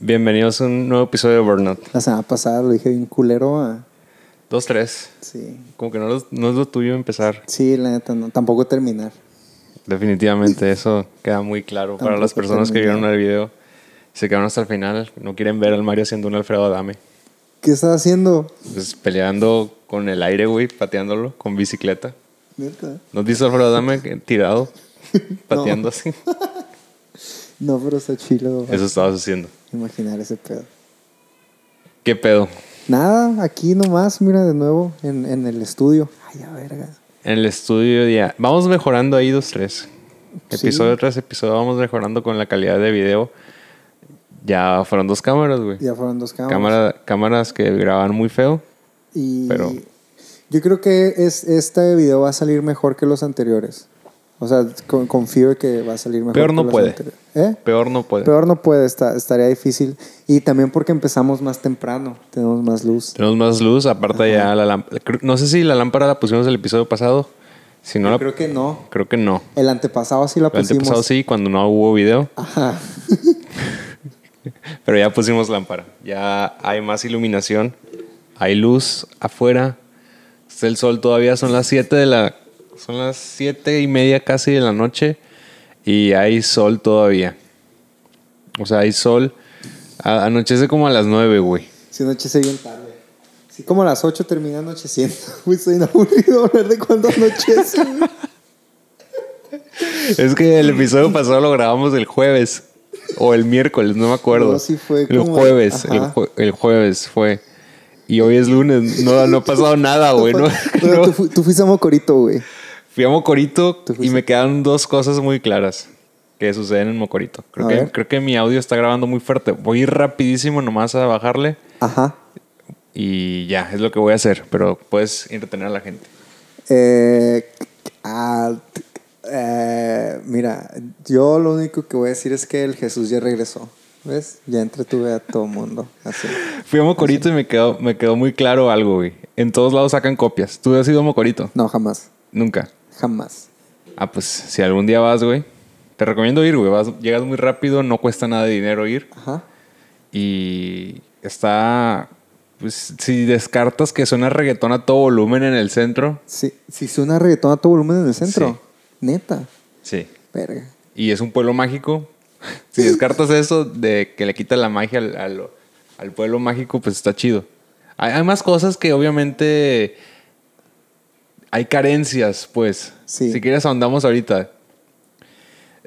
Bienvenidos a un nuevo episodio de Burnout. La semana pasada lo dije bien culero. a- Dos, tres. Sí. Como que no, lo- no es lo tuyo empezar. Sí, la neta, no. Tampoco terminar. Definitivamente eso queda muy claro para las Tampoco personas que vieron el video. Se quedaron hasta el final. No quieren ver al Mario haciendo un Alfredo Adame. ¿Qué estás haciendo? Pues peleando con el aire, güey, pateándolo con bicicleta. Neta. ¿No has visto a Alfredo Adame que- tirado? Pateando así. No, pero está chilo. Eso estabas haciendo. Imaginar ese pedo. ¿Qué pedo? Nada, aquí nomás, mira, de nuevo, en, en el estudio. Ay, a verga. En el estudio ya. Vamos mejorando ahí dos, tres. Sí. Episodio tras episodio vamos mejorando con la calidad de video. Ya fueron dos cámaras, güey. Ya fueron dos cámaras. Cámara, cámaras que graban muy feo. Y pero- yo creo que es, este video va a salir mejor que los anteriores. O sea, con- confío en que va a salir mejor Peor no puede. ¿Eh? Peor no puede. Peor no puede, está, estaría difícil. Y también porque empezamos más temprano, tenemos más luz. Tenemos más luz, aparte ya la lámpara. No sé si la lámpara la pusimos el episodio pasado. Si no la creo que no. creo que no. El antepasado sí la El pusimos. antepasado sí, cuando no hubo video. Ajá. Pero ya pusimos lámpara. Ya hay más iluminación. Hay luz afuera. Está el sol todavía. Son las 7 de la. Son las 7 y media casi de la noche. Y hay sol todavía. O sea, hay sol. A- anochece como a las 9, güey. Sí, anochece bien tarde. Sí, como a las 8 termina anocheciendo. Uy, estoy aburrido hablar de cuándo anochece. güey. Es que el episodio pasado lo grabamos el jueves. O el miércoles, no me acuerdo. No, sí fue el como- jueves. El, ajá. jue- el jueves fue. Y hoy es lunes. No, no ha pasado nada, güey. No, tú, fu- tú fuiste a Mocorito, güey. Fui a Mocorito y me quedan dos cosas muy claras que suceden en Mocorito. Creo A que, ver. creo que mi audio está grabando muy fuerte. Voy rapidísimo nomás a bajarle Ajá. y ya, es lo que voy a hacer. Pero puedes entretener a la gente. Eh, ah, eh, mira, yo lo único que voy a decir es que el Jesús ya regresó. ¿Ves? Ya entretuve a todo mundo. Así. Fui a Mocorito y me quedó, me quedó muy claro algo, güey. En todos lados sacan copias. ¿Tú has ido a Mocorito? No, jamás. Nunca. Jamás. Ah, pues si algún día vas, güey. Te recomiendo ir, güey. Vas- Llegas muy rápido, no cuesta nada de dinero ir. Ajá. Y está. Pues si descartas que suena reggaetón a todo volumen en el centro. Sí, si suena reggaetón a todo volumen en el centro. Neta. Sí. Verga. Y es un pueblo mágico. Si descartas eso de que le quita la magia al, al- al pueblo mágico, pues está chido. Hay, hay más cosas que obviamente hay carencias, pues. Sí. Si quieres ahondamos ahorita.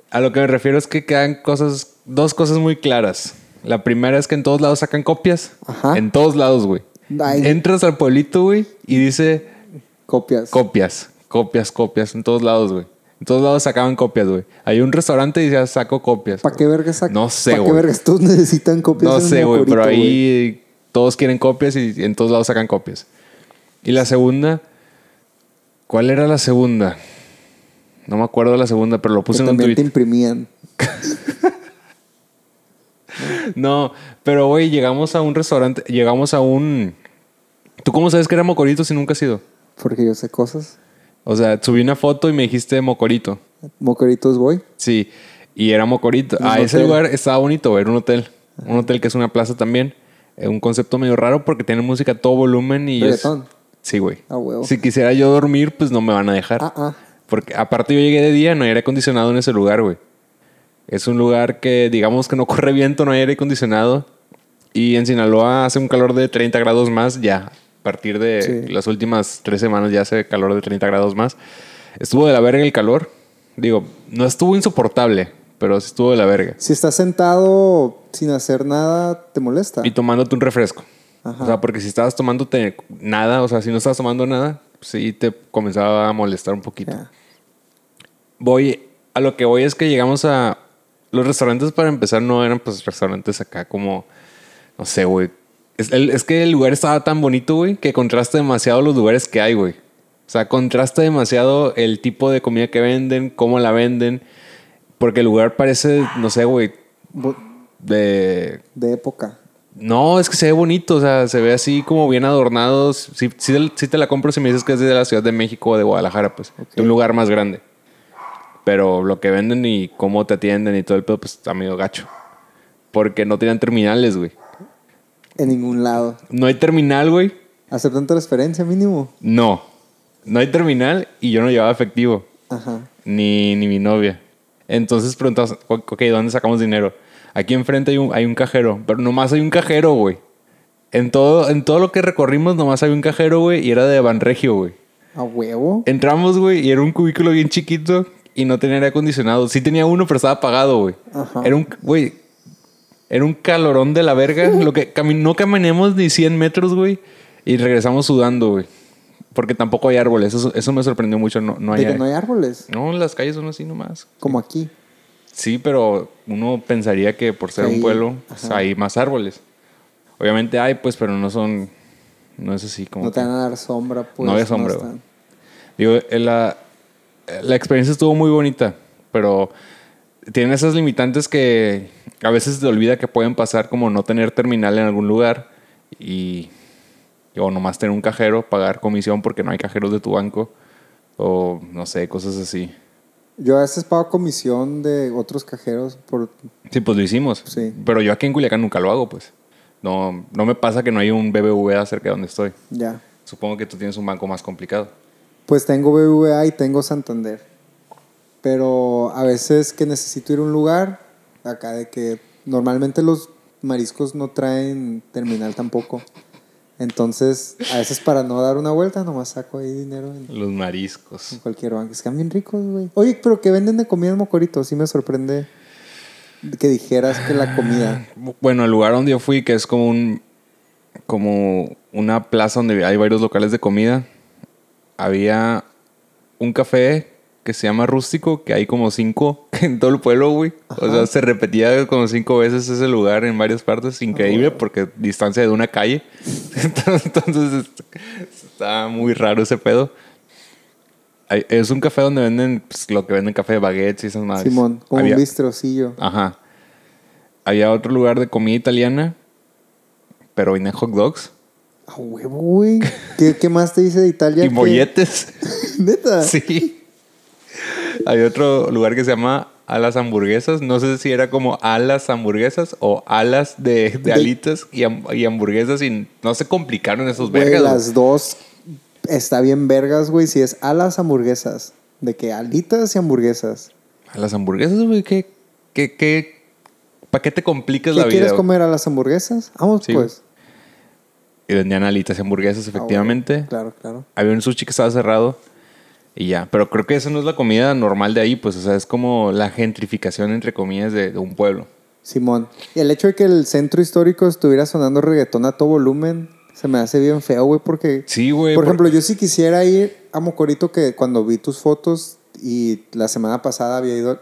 A lo que me refiero es que quedan cosas, dos cosas muy claras. La primera es que en todos lados sacan copias. Ajá. En todos lados, güey. Entras al pueblito, güey, y dice Copias. Copias, copias, copias, en todos lados, güey. En todos lados sacaban copias, güey. Hay un restaurante y ya saco copias. ¿Para qué vergas sac- No sé, ¿Para qué güey. vergas todos necesitan copias? No sé, güey, pero ahí todos quieren copias y en todos lados sacan copias. Y la segunda, ¿cuál era la segunda? No me acuerdo de la segunda, pero lo Que puse en un también te tweet. imprimían. No, pero güey, llegamos a un restaurante, llegamos a un... ¿Tú cómo sabes que era Mocorito si nunca has ido? Porque yo sé cosas. O sea, subí una foto y me dijiste Mocorito. Mocoritos voy. Sí, y era Mocorito. Ah, ese lugar estaba bonito, era un hotel. Un hotel que es una plaza también. Eh, un concepto medio raro porque tiene música a todo volumen y... es-. Sí, güey. Huevo. Si quisiera yo dormir, pues no me van a dejar. Ah, ah. Porque aparte yo llegué de día, no hay aire acondicionado en ese lugar, güey. Es un lugar que digamos que no corre viento, no hay aire acondicionado. Y en Sinaloa hace un calor de 30 grados más ya. A partir de Sí. las últimas tres semanas ya hace calor de 30 grados más. Estuvo de la verga el calor. Digo, no estuvo insoportable, pero sí estuvo de la verga. Si estás sentado sin hacer nada, te molesta. Y tomándote un refresco. Ajá. O sea, porque si estabas tomándote nada, o sea, si no estabas tomando nada, sí te comenzaba a molestar un poquito. Voy, a lo que voy es que llegamos a... Los restaurantes para empezar no eran pues restaurantes acá como, no sé, güey. Es, es que el lugar estaba tan bonito, güey, que contrasta demasiado los lugares que hay, güey. O sea, contrasta demasiado el tipo de comida que venden, cómo la venden. Porque el lugar parece, no sé, güey, de... De época. No, es que se ve bonito, o sea, se ve así como bien adornado. Sí te la compro si me dices que es de la Ciudad de México o de Guadalajara, pues. De un lugar más grande. Pero lo que venden y cómo te atienden y todo el pedo, pues está medio gacho. Porque no tenían terminales, güey. En ningún lado. No hay terminal, güey. ¿Aceptan transferencia mínimo? No. No hay terminal y yo no llevaba efectivo. Ajá. Ni, ni mi novia. Entonces preguntas, ok, ¿dónde sacamos dinero? Aquí enfrente hay un, hay un cajero, pero nomás hay un cajero, güey. En todo, en todo lo que recorrimos nomás hay un cajero, güey, y era de Banregio, güey. ¿A huevo? Entramos, güey, y era un cubículo bien chiquito y no tenía aire acondicionado. Sí tenía uno, pero estaba apagado, güey. Ajá. Era un, güey, era un calorón de la verga. lo que cami- no caminemos ni 100 metros, güey, y regresamos sudando, güey. Porque tampoco hay árboles. Eso, eso me sorprendió mucho. No, no hay, De que no hay árboles. no, las calles son así nomás. Como aquí. Sí, pero uno pensaría que por ser Ahí, un pueblo pues, hay más árboles. Obviamente hay, pues, pero no son. No es así como. No te van a dar sombra, pues. No había sombra. Digo, eh, la, la experiencia estuvo muy bonita, pero tiene esas limitantes que a veces te olvida que pueden pasar, como no tener terminal en algún lugar y. O nomás tener un cajero, pagar comisión porque no hay cajeros de tu banco. O no sé, cosas así. Yo a veces pago comisión de otros cajeros por... Sí, pues lo hicimos. Sí. Pero yo aquí en Culiacán nunca lo hago, pues. No, no me pasa que no hay un BBVA cerca de donde estoy. Ya. Supongo que tú tienes un banco más complicado. Pues tengo BBVA y tengo Santander. Pero a veces que necesito ir a un lugar, acá de que normalmente los mariscos no traen terminal tampoco. Entonces, a veces para no dar una vuelta, nomás saco ahí dinero en, Los en mariscos. cualquier banco. Es que están bien ricos, güey. Oye, pero que venden de comida en Mocorito. Sí me sorprende que dijeras que la comida. Bueno, el lugar donde yo fui, que es como un como una plaza donde hay varios locales de comida, había un café que se llama Rústico, que hay como cinco en todo el pueblo, güey. O sea, Ajá. se repetía como cinco veces ese lugar en varias partes. Increíble, porque distancia de una calle. Entonces, está muy raro ese pedo. Es un café donde venden pues, lo que venden café, baguettes y esas madres. Simón, como Había- un bistrocillo. Ajá. Había otro lugar de comida italiana, pero venden hot dogs A huevo, güey. ¿Qué, qué más te dice de Italia? y que- molletes. Neta. sí. Había otro lugar que se llama Alas Hamburguesas. No sé si era como alas hamburguesas o alas de, de De- alitas y, ham- y hamburguesas y no se complicaron esos Güey, vergas. las dos está bien vergas, güey. Si es a las hamburguesas. De que alitas y hamburguesas. Alas hamburguesas, güey, ¿qué, qué, qué, ¿para qué te complicas ¿Qué la vida? quieres güey? comer a las hamburguesas? Vamos, Sí, pues. Y vendían alitas y hamburguesas, Ah, efectivamente. bueno, Claro, claro. Había un sushi que estaba cerrado y ya. Pero creo que esa no es la comida normal de ahí, pues, o sea, es como la gentrificación, entre comillas, de, de un pueblo. Simón. Y el hecho de que el centro histórico estuviera sonando reggaetón a todo volumen se me hace bien feo, güey, porque. Sí, güey. Por por- ejemplo, yo sí quisiera ir a Mocorito, que cuando vi tus fotos y la semana pasada había ido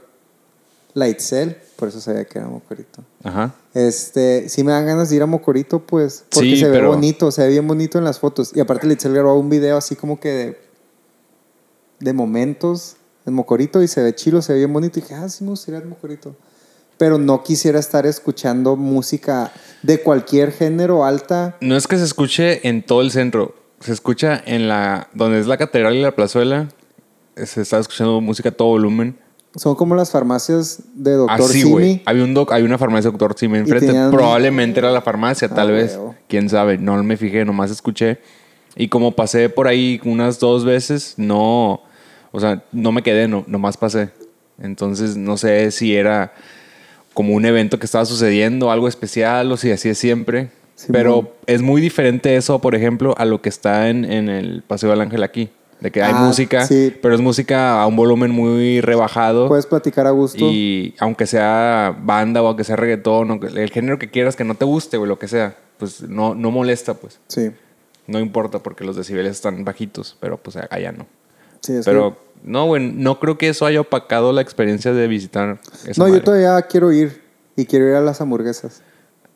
la Itzel, por eso sabía que era Mocorito. Ajá. Este, sí me dan ganas de ir a Mocorito, pues, porque Sí, se ve bonito, se ve bien bonito en las fotos. Y aparte, Litzel grabó un video así como que de, de momentos en Mocorito y se ve chilo, se ve bien bonito. Y dije, ah, sí me gustaría a Mocorito. Pero no quisiera estar escuchando música de cualquier género alta. No es que se escuche en todo el centro. Se escucha en la... Donde es la catedral y la plazuela. Se está escuchando música a todo volumen. Son como las farmacias de Doctor Así, Simi. güey. Había, un doc, había una farmacia Doctor Simi enfrente. tenían- Probablemente era la farmacia, tal Ah, vez. huevo. Quién sabe. No me fijé, nomás escuché. Y como pasé por ahí unas dos veces, no. O sea, no me quedé, no, nomás pasé. Entonces, no sé si era como un evento que estaba sucediendo, algo especial, o si así es siempre. Pero es muy diferente eso, por ejemplo, a lo que está en, en el Paseo del Ángel aquí. De que hay Ah, música, sí. pero es música a un volumen muy rebajado. Puedes platicar a gusto. Y aunque sea banda o aunque sea reggaetón, o el género que quieras que no te guste o lo que sea, pues no, no molesta, pues. Sí. No importa porque los decibeles están bajitos, pero pues allá no. Sí, es Pero no, güey, no creo que eso haya opacado la experiencia de visitar esa No, yo todavía quiero ir. Y quiero ir a las hamburguesas.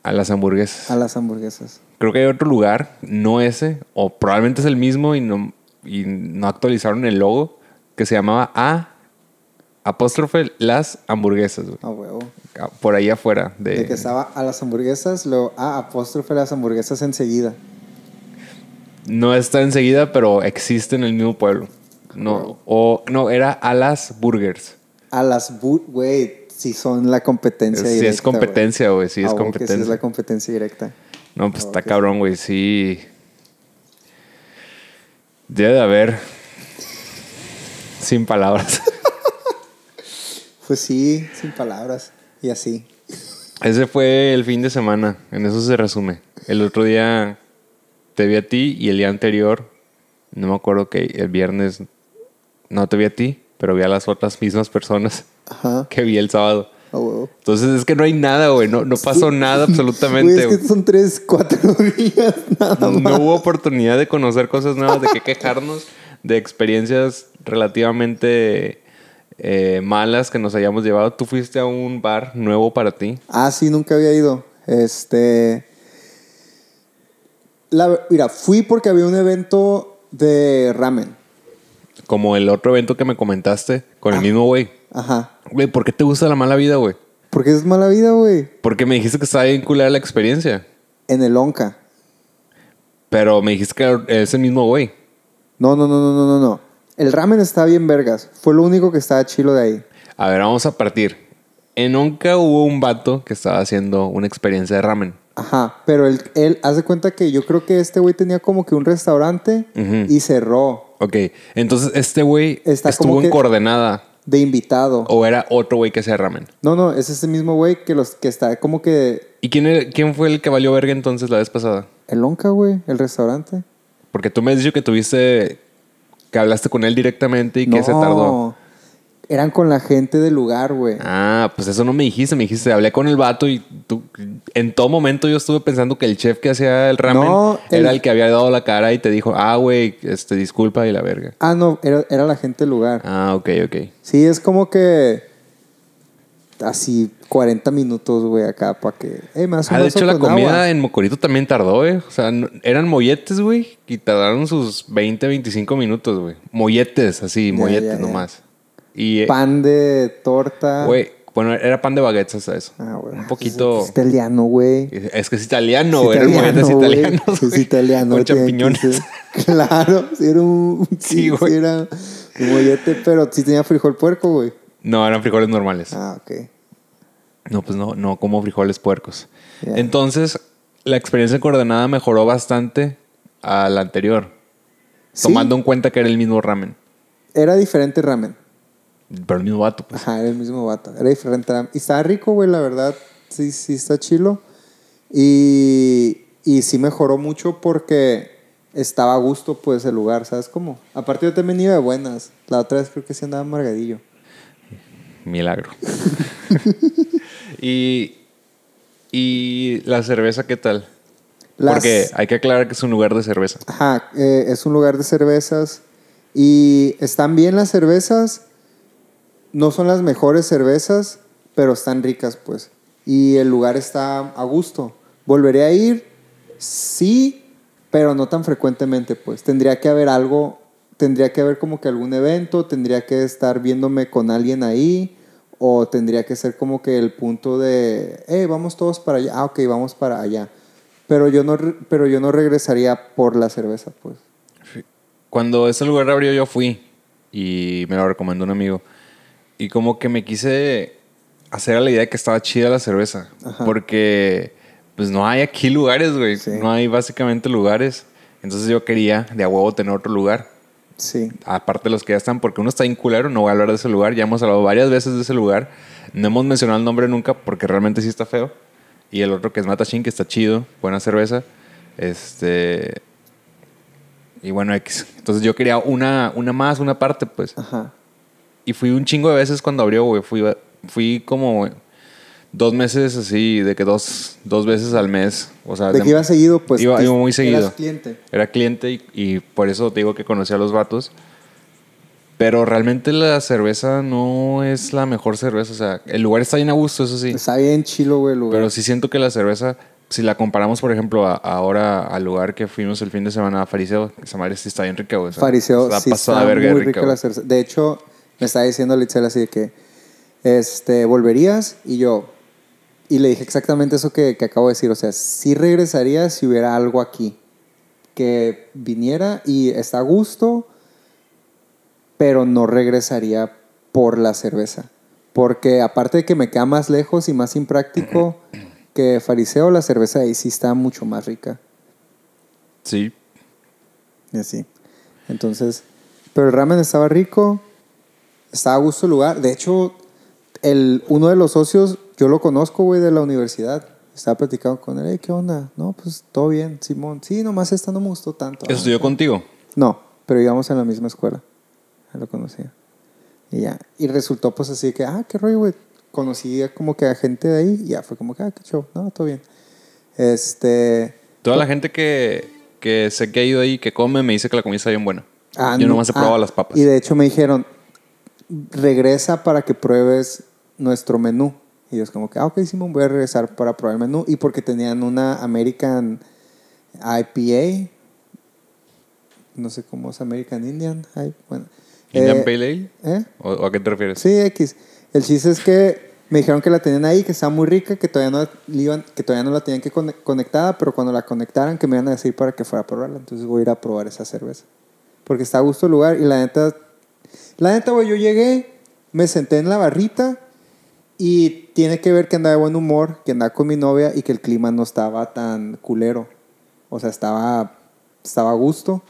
a las hamburguesas. A las hamburguesas. Creo que hay otro lugar, no ese, o probablemente es el mismo y no, y no actualizaron el logo, que se llamaba A apóstrofe las hamburguesas, güey. A huevo. Por ahí afuera de, De que estaba a las hamburguesas, luego a apóstrofe las hamburguesas enseguida. No está enseguida, pero existe en el mismo pueblo. No, o no, era a las burgers. A las bu- güey, sí son la competencia directa. es competencia, güey. Güey. es Ah, competencia. Sí, es la competencia directa. No, pues Ah, está cabrón, güey. Sí. Debe de haber. Sin palabras. Pues sí, sin palabras. Y así. Ese fue el fin de semana. En eso se resume. El otro día te vi a ti y el día anterior, no me acuerdo que el viernes no te vi a ti, pero vi a las otras mismas personas Ajá. que vi el sábado. Ah. Entonces es que no hay nada, güey. No, no pasó nada absolutamente. es que son tres, cuatro días nada No, más. no hubo oportunidad de conocer cosas nuevas, de qué quejarnos, de experiencias relativamente eh, malas que nos hayamos llevado. Tú fuiste a un bar nuevo para ti. Ah, sí, nunca había ido. Este. La, mira, fui porque había un evento de ramen. Como el otro evento que me comentaste con el mismo güey. Ajá. Güey, ¿por qué te gusta la mala vida, güey? Porque es mala vida, güey. Porque me dijiste que estaba bien culera la experiencia. En el Onca. Pero me dijiste que era ese mismo güey. No, no, no, no, no, no, no. El ramen está bien vergas. Fue lo único que estaba chilo de ahí. A ver, vamos a partir. En Onca hubo un vato que estaba haciendo una experiencia de ramen. Ajá. Pero él, él hace cuenta que yo creo que este güey tenía como que un restaurante y cerró Ok, entonces este güey estuvo en coordenada. de invitado. ¿O era otro güey que hacía ramen? No, no, es ese mismo güey que, los, que está como que. ¿Y quién, era- quién fue el que valió verga entonces la vez pasada? El Onca, güey, el restaurante. Porque tú me has dicho que tuviste... Que hablaste con él directamente y que no, se tardó. Eran con la gente del lugar, güey. Ah, pues eso no me dijiste. Me dijiste, hablé con el vato y tú... En todo momento yo estuve pensando que el chef que hacía el ramen No, el- era el que había dado la cara y te dijo, ah, güey, este, disculpa y la verga. Ah, no, era, era la gente del lugar. Ah, ok, ok. Sí, es como que. Así 40 minutos, güey, acá para que. Eh, me das un Ah, de hecho, la comida agua. en Mocorito también tardó, eh. O sea, no- eran molletes, güey. Y tardaron sus 20, 25 minutos, güey. Molletes, así, molletes nomás. Y, eh, Pan de torta. güey, bueno, era pan de baguettes hasta eso. Ah, güey. Un poquito... Es italiano, güey. Es que es italiano, güey. Eran güey. italianos, Es italiano. Con champiñones. Claro, sí era un. Sí, güey. sí era un mollete, pero sí tenía frijol puerco, güey. No, eran frijoles normales. Ah, ok. No, pues no, no como frijoles puercos. Entonces, la experiencia coordenada mejoró bastante a la anterior. Sí. Tomando en cuenta que era el mismo ramen. Era diferente ramen. Pero el mismo vato, pues. Ajá, era el mismo vato. Era diferente. Y estaba rico, güey, la verdad. Sí, sí, está chilo. Y, y sí mejoró mucho porque estaba a gusto, pues, el lugar, ¿sabes cómo? Aparte, yo también iba de buenas. La otra vez creo que sí andaba amargadillo. Milagro. y, y la cerveza, ¿qué tal? Las- Porque hay que aclarar que es un lugar de cerveza. Ajá, eh, es un lugar de cervezas. Y están bien las cervezas. No son las mejores cervezas, pero están ricas, pues. Y el lugar está a gusto. ¿Volveré a ir? Sí, pero no tan frecuentemente, pues. Tendría que haber algo, tendría que haber como que algún evento, tendría que estar viéndome con alguien ahí, o tendría que ser como que el punto de, hey, vamos todos para allá. Ah, ok, vamos para allá. Pero yo no, pero yo no regresaría por la cerveza, pues. Cuando ese lugar abrió, yo fui y me lo recomendó un amigo. Y como que me quise hacer a la idea de que estaba chida la cerveza. Ajá. Porque, pues no hay aquí lugares, güey. Sí. No hay básicamente lugares. Entonces yo quería de a huevo tener otro lugar. Sí. Aparte de los que ya están, porque uno está en culero, no voy a hablar de ese lugar. Ya hemos hablado varias veces de ese lugar. No hemos mencionado el nombre nunca porque realmente sí está feo. Y el otro que es Matashin, que está chido, buena cerveza. Este. Y bueno, X. Entonces yo quería una, una más, una parte, pues. Ajá. Y fui un chingo de veces cuando abrió, güey. Fui, fui como dos meses así, de que dos, dos veces al mes. O sea, De que iba seguido, pues. Iba- iba muy seguido. Eras cliente. era cliente y, y por eso te digo que conocí a los vatos. Pero realmente la cerveza no es la mejor cerveza. O sea, el lugar está bien a gusto, eso sí. Está bien chilo, güey, el lugar. Pero sí siento que la cerveza, si la comparamos, por ejemplo, a- ahora al lugar que fuimos el fin de semana a Fariseo, esa madre sí está bien rica, güey. O sea, Fariseo, está sí pasada está verga muy rica rica, la cerveza. De hecho, me estaba diciendo Litzel así de que, este, ¿volverías? Y yo, y le dije exactamente eso que, que acabo de decir. O sea, sí regresaría si hubiera algo aquí. Que viniera y está a gusto, pero no regresaría por la cerveza. Porque aparte de que me queda más lejos y más impráctico que fariseo, la cerveza ahí sí está mucho más rica. Sí. Y así. Entonces, pero el ramen estaba rico, estaba a gusto el lugar. De hecho, el, uno de los socios, yo lo conozco, güey, de la universidad. Estaba platicando con él, "Ey, ¿qué onda? No, pues todo bien, Simón. Sí, nomás esta no me gustó tanto. Ah, ¿Estudió ok. contigo? No, pero íbamos en la misma escuela. Ya lo conocía. Y ya. Y resultó pues así que, ah, qué rollo, güey. Conocí como que a gente de ahí y ya fue como que, ah, qué show. No, todo bien. Este. Toda la gente que, que sé que ha ido ahí, que come, me dice que la comida está bien buena. ah, Yo no- nomás he probado ah, las papas. Y de hecho me dijeron, regresa para que pruebes nuestro menú. Y yo es como que, ah, ok, Simón, voy a regresar para probar el menú. Y porque tenían una American IPA. No sé cómo es American Indian. Bueno. ¿Indian Eh, Pale Ale? ¿Eh? ¿O, o a qué te refieres? Sí, X. El chiste es que me dijeron que la tenían ahí, que estaba muy rica, que todavía no, iban, que todavía no la tenían que conec- conectada, pero cuando la conectaran que me iban a decir para que fuera a probarla. Entonces voy a ir a probar esa cerveza. Porque está a gusto el lugar y la neta, la neta, güey, yo llegué, me senté en la barrita y tiene que ver que andaba de buen humor, que andaba con mi novia y que el clima no estaba tan culero. O sea, estaba, estaba a gusto.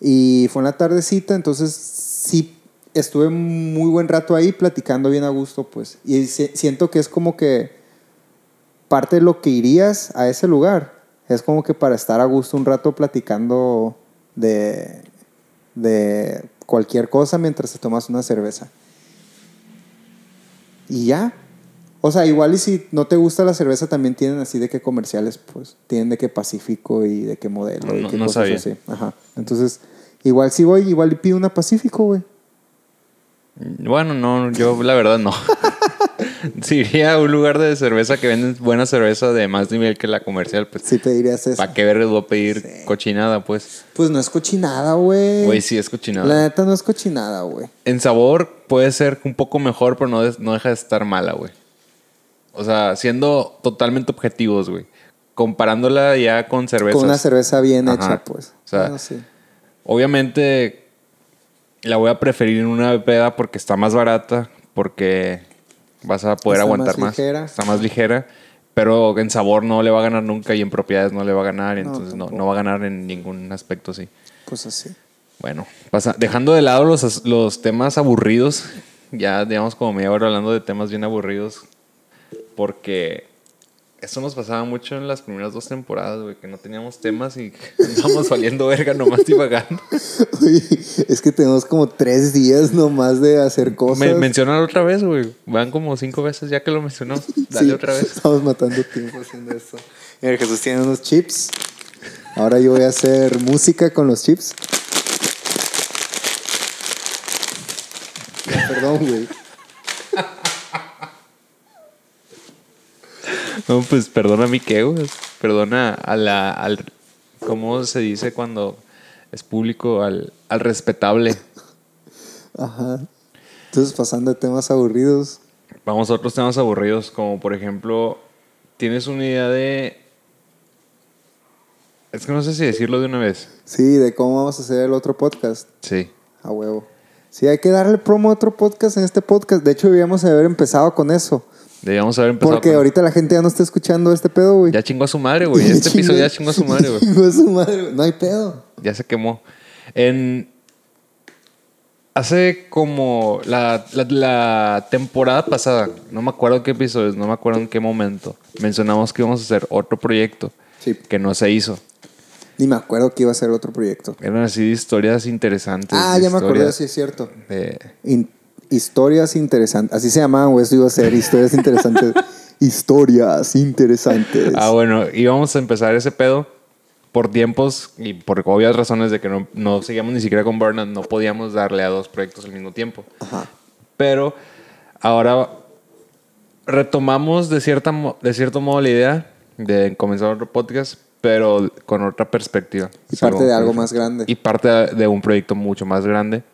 Y fue en la tardecita, entonces sí estuve muy buen rato ahí platicando bien a gusto, pues. Y si- siento que es como que parte de lo que irías a ese lugar es como que para estar a gusto un rato platicando de, de cualquier cosa mientras te tomas una cerveza. Y ya. O sea, igual y si no te gusta la cerveza, también tienen así de qué comerciales, pues. Tienen de qué Pacífico y de qué modelo y No- qué no cosas sabía. así. Ajá. Entonces, igual si voy, igual y pido una Pacífico, güey. Bueno, no, yo la verdad no. si iría a un lugar de cerveza que venden buena cerveza de más nivel que la comercial, pues Si te dirías eso. ¿para qué ver voy a pedir cochinada, pues? Pues no es cochinada, güey. Güey, sí es cochinada. La neta no es cochinada, güey. En sabor puede ser un poco mejor, pero no, no deja de estar mala, güey. O sea, siendo totalmente objetivos, güey. Comparándola ya con cervezas. Con una cerveza bien Ajá. hecha, pues. O sea, Bueno, sí. Obviamente la voy a preferir en una peda porque está más barata, porque vas a poder Está aguantar más más. ligera. Está más ligera. Pero en sabor no le va a ganar nunca y en propiedades no le va a ganar. No, entonces no, no va a ganar en ningún aspecto así. Pues así. Bueno, pasa- dejando de lado los, los temas aburridos, ya digamos como media hora hablando de temas bien aburridos, porque eso nos pasaba mucho en las primeras dos temporadas, güey, que no teníamos temas y estábamos valiendo verga nomás divagando. Oye, es que tenemos como tres días nomás de hacer cosas. Me, mencionan otra vez, güey. Van como cinco veces ya que lo mencionamos. Dale Sí, otra vez. Estamos matando tiempo haciendo esto. Mira, Jesús tiene unos chips. Ahora yo voy a hacer música con los chips. Perdón, güey. No, pues perdona a qué, güey. Perdona a la, al, ¿cómo se dice cuando es público? Al, al respetable. Ajá. Entonces, pasando de temas aburridos. Vamos a otros temas aburridos, como por ejemplo, ¿tienes una idea de... Es que no sé si decirlo de una vez. Sí, de cómo vamos a hacer el otro podcast. Sí. A huevo. Sí, hay que darle promo a otro podcast en este podcast. De hecho, deberíamos haber empezado con eso. Debíamos haber empezado Porque con- ahorita la gente ya no está escuchando este pedo, güey. Ya chingó a su madre, güey. Este episodio ya chingó a su madre, güey. Chingó a su madre, güey. No hay pedo. Ya se quemó. En... Hace como la, la, la temporada pasada, no me acuerdo qué episodios, no me acuerdo en qué momento, mencionamos que íbamos a hacer otro proyecto Sí. que no se hizo. Ni me acuerdo que iba a ser otro proyecto. Eran así de historias interesantes. Ah, ya me acordé, sí es cierto. de- In- historias interesantes. Así se llamaban, güey. Eso iba a ser historias interesantes. historias interesantes. Ah, bueno, íbamos a empezar ese pedo por tiempos y por obvias razones de que no, no seguíamos ni siquiera con Burnout, no podíamos darle a dos proyectos al mismo tiempo. Ajá. Pero ahora retomamos de, cierta, de cierto modo la idea de comenzar otro podcast, pero con otra perspectiva. Y parte de algo más grande. Y parte de un proyecto mucho más grande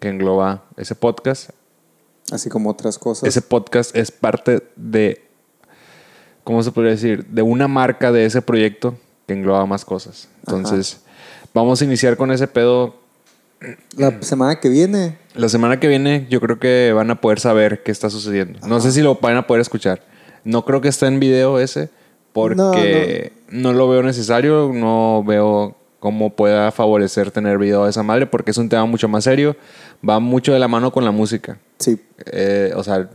que engloba ese podcast. Así como otras cosas. Ese podcast es parte de, ¿cómo se podría decir? De una marca de ese proyecto que engloba más cosas. Entonces, vamos a iniciar con ese pedo La semana que viene. La semana que viene yo creo que van a poder saber qué está sucediendo. No sé si lo van a poder escuchar. No creo que esté en video ese porque no, lo veo necesario, no veo cómo pueda favorecer tener video de esa madre porque es un tema mucho más serio, va mucho de la mano con la música. Sí. Eh, o sea,